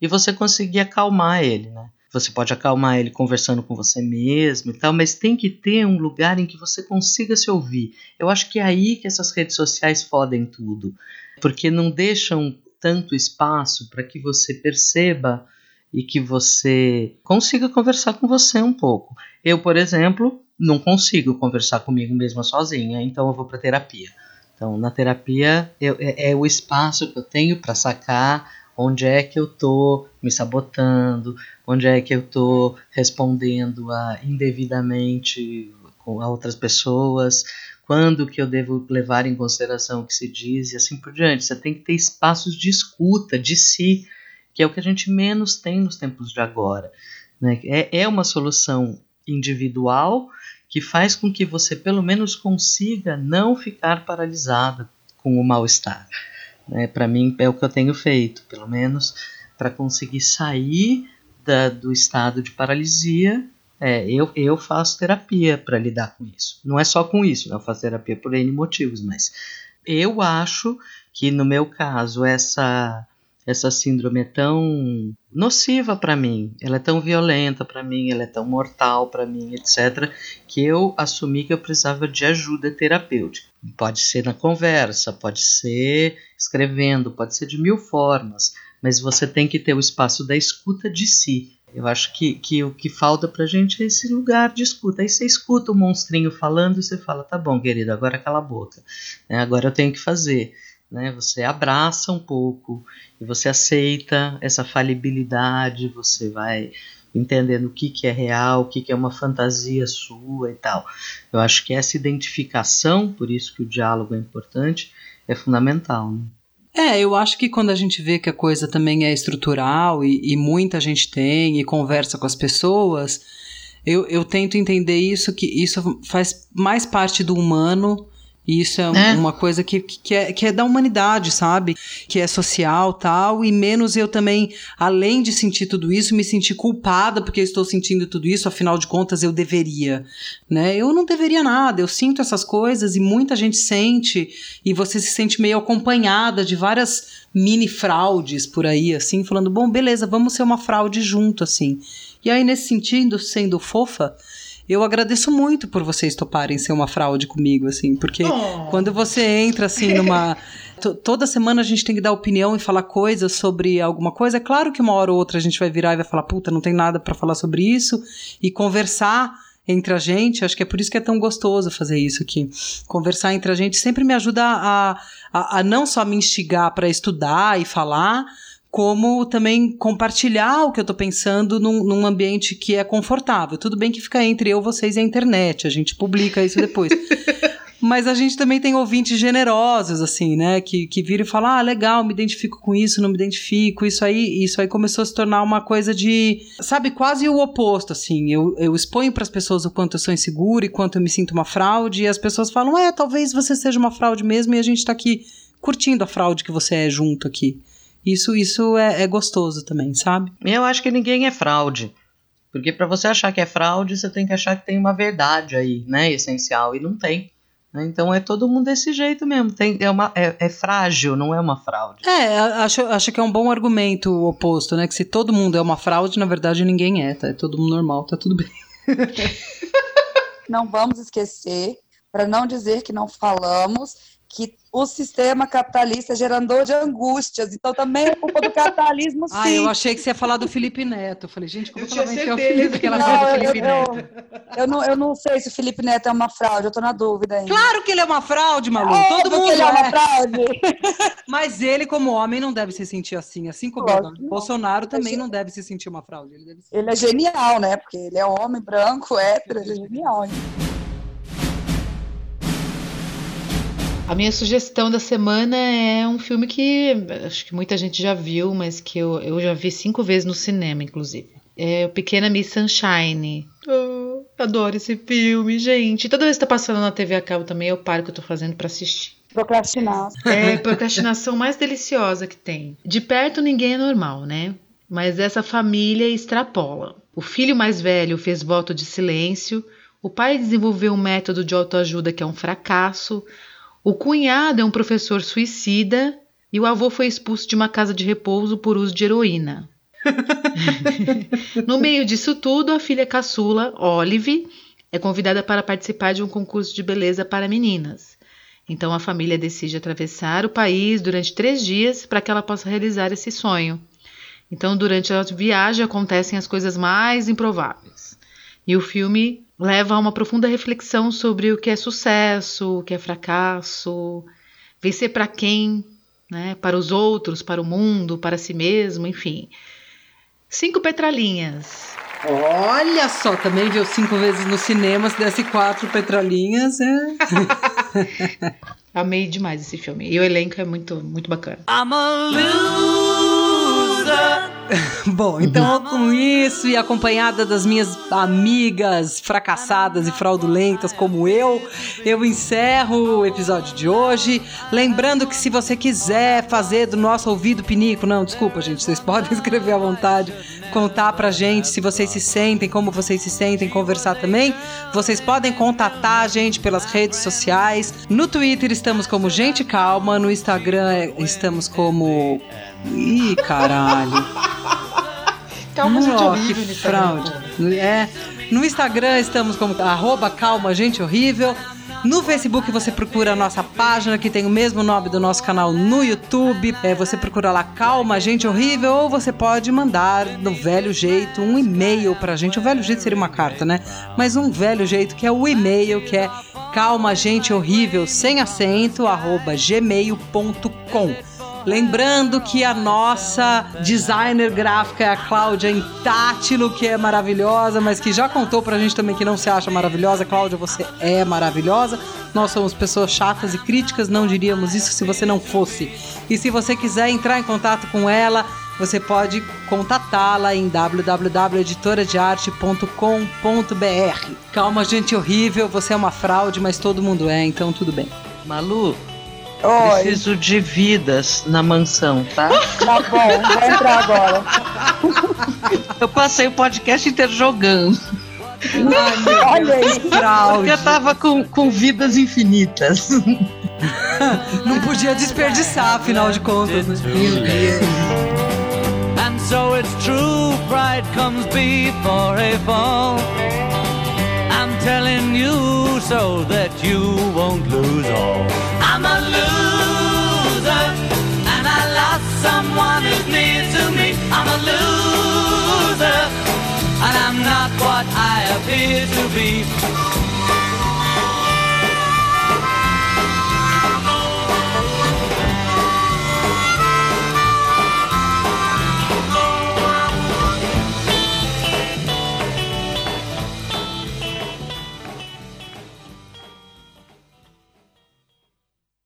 E você conseguir acalmar ele, né? Você pode acalmar ele conversando com você mesmo e tal, mas tem que ter um lugar em que você consiga se ouvir. Eu acho que é aí que essas redes sociais fodem tudo, porque não deixam tanto espaço para que você perceba e que você consiga conversar com você um pouco. Eu, por exemplo, não consigo conversar comigo mesma sozinha, então eu vou para terapia. Então, na terapia, eu, é, é o espaço que eu tenho para sacar onde é que eu tô me sabotando, onde é que eu tô respondendo a, indevidamente a outras pessoas, quando que eu devo levar em consideração o que se diz e assim por diante. Você tem que ter espaços de escuta de si, que é o que a gente menos tem nos tempos de agora. Né? É, é uma solução individual que faz com que você pelo menos consiga não ficar paralisada com o mal-estar. Né? Para mim é o que eu tenho feito, pelo menos para conseguir sair da, do estado de paralisia é, eu, eu faço terapia para lidar com isso. Não é só com isso, né? eu faço terapia por N motivos, mas eu acho que no meu caso essa essa síndrome é tão nociva para mim, ela é tão violenta para mim, ela é tão mortal para mim, etc, que eu assumi que eu precisava de ajuda terapêutica. Pode ser na conversa, pode ser escrevendo, pode ser de mil formas, mas você tem que ter o espaço da escuta de si eu acho que, que o que falta pra gente é esse lugar de escuta. Aí você escuta o monstrinho falando e você fala, tá bom, querido, agora cala a boca. Né? Agora eu tenho que fazer. Né? Você abraça um pouco e você aceita essa falibilidade, você vai entendendo o que, que é real, o que, que é uma fantasia sua e tal. Eu acho que essa identificação, por isso que o diálogo é importante, é fundamental. Né? É, eu acho que quando a gente vê que a coisa também é estrutural e, e muita gente tem e conversa com as pessoas, eu, eu tento entender isso, que isso faz mais parte do humano e isso é, é. uma coisa que, que, é, que é da humanidade, sabe? Que é social tal. E menos eu também, além de sentir tudo isso, me sentir culpada porque eu estou sentindo tudo isso, afinal de contas eu deveria. Né? Eu não deveria nada, eu sinto essas coisas e muita gente sente, e você se sente meio acompanhada de várias mini fraudes por aí, assim, falando: bom, beleza, vamos ser uma fraude junto, assim. E aí, nesse sentido, sendo fofa, eu agradeço muito por vocês toparem ser uma fraude comigo, assim, porque oh. quando você entra, assim, numa. *laughs* toda semana a gente tem que dar opinião e falar coisas sobre alguma coisa. É claro que uma hora ou outra a gente vai virar e vai falar, puta, não tem nada para falar sobre isso, e conversar entre a gente, acho que é por isso que é tão gostoso fazer isso aqui. Conversar entre a gente sempre me ajuda a, a, a não só me instigar para estudar e falar, como também compartilhar o que eu estou pensando num, num, ambiente que é confortável. Tudo bem que fica entre eu, vocês e a internet, a gente publica isso depois. *laughs* Mas a gente também tem ouvintes generosos, assim, né? Que, que viram e falam: ah, legal, me identifico com isso, não me identifico. Isso aí, isso aí começou a se tornar uma coisa de. Sabe, quase o oposto, assim. Eu, eu exponho para as pessoas o quanto eu sou inseguro e quanto eu me sinto uma fraude, e as pessoas falam: é, talvez você seja uma fraude mesmo, e a gente está aqui curtindo a fraude que você é junto aqui. Isso, isso é, é gostoso também, sabe? Eu acho que ninguém é fraude. Porque para você achar que é fraude, você tem que achar que tem uma verdade aí, né? Essencial. E não tem. Né? Então é todo mundo desse jeito mesmo. Tem, é, uma, é, é, frágil, não é uma fraude. É, acho, acho que é um bom argumento o oposto, né? Que se todo mundo é uma fraude, na verdade ninguém é, tá? É todo mundo normal, tá tudo bem. *laughs* não vamos esquecer, para não dizer que não falamos, que o sistema capitalista é gerador de angústias. Então também é culpa do capitalismo, sim. *laughs* Ah, eu achei que você ia falar do Felipe Neto. Eu falei, gente, como eu que ela vai enfiar o Felipe, que ela não, do Felipe eu, Neto? Eu, eu, não, eu não sei se o Felipe Neto é uma fraude, eu tô na dúvida ainda. Claro que ele é uma fraude, Malu. É, Todo mundo ele é. é uma fraude. *laughs* Mas ele, como homem, não deve se sentir assim. Assim como o Bolsonaro também não deve se sentir uma fraude. Ele, ele é genial, né? Porque ele é homem, branco, hétero, ele é genial. Hein? A minha sugestão da semana é um filme que acho que muita gente já viu, mas que eu, eu já vi cinco vezes no cinema, inclusive. É o Pequena Miss Sunshine. Oh, adoro esse filme, gente. Toda vez que tá passando na TV a cabo também, eu paro o que eu tô fazendo para assistir. Procrastinar. É, procrastinação mais deliciosa que tem. De perto ninguém é normal, né? Mas essa família extrapola. O filho mais velho fez voto de silêncio, o pai desenvolveu um método de autoajuda que é um fracasso, o cunhado é um professor suicida e o avô foi expulso de uma casa de repouso por uso de heroína. *laughs* no meio disso tudo, a filha caçula, Olive, é convidada para participar de um concurso de beleza para meninas. Então a família decide atravessar o país durante três dias para que ela possa realizar esse sonho. Então, durante a viagem acontecem as coisas mais improváveis. E o filme leva a uma profunda reflexão sobre o que é sucesso, o que é fracasso Vencer para quem? Né? Para os outros, para o mundo, para si mesmo, enfim. Cinco petralinhas. Olha só, também viu cinco vezes no cinema, se desse quatro petralinhas, é. *laughs* Amei demais esse filme. E o elenco é muito, muito bacana. I'm a loser. *laughs* Bom, então com isso e acompanhada das minhas amigas fracassadas e fraudulentas como eu, eu encerro o episódio de hoje. Lembrando que se você quiser fazer do nosso ouvido pinico, não, desculpa, gente, vocês *laughs* podem escrever à vontade, contar pra gente se vocês se sentem, como vocês se sentem, conversar também. Vocês podem contatar a gente pelas redes sociais. No Twitter estamos como Gente Calma, no Instagram estamos como. Ih, caralho. Calma, gente, Nó, horrível que fraude. É. No Instagram estamos como arroba calma gente horrível. No Facebook você procura a nossa página que tem o mesmo nome do nosso canal no YouTube. É, você procura lá Calma Gente Horrível ou você pode mandar no velho jeito um e-mail pra gente. O velho jeito seria uma carta, né? Mas um velho jeito que é o e-mail que é calma gente horrível sem acento arroba gmail.com. Lembrando que a nossa designer gráfica é a Cláudia Intátilo, que é maravilhosa, mas que já contou pra gente também que não se acha maravilhosa. Cláudia, você é maravilhosa. Nós somos pessoas chatas e críticas, não diríamos isso se você não fosse. E se você quiser entrar em contato com ela, você pode contatá-la em www.editoradearte.com.br. Calma, gente horrível, você é uma fraude, mas todo mundo é, então tudo bem. Malu, Oi, preciso de vidas na mansão, tá? *laughs* tá bom, vou entrar agora. Eu passei o podcast inteiro jogando. Olha aí. Fraude. Eu tava com, com vidas infinitas. *laughs* Não podia desperdiçar, afinal de contas, né? And so it's true, pride comes before a fall. Telling you so that you won't lose all. I'm a loser, and I lost someone who's near to me. I'm a loser, and I'm not what I appear to be.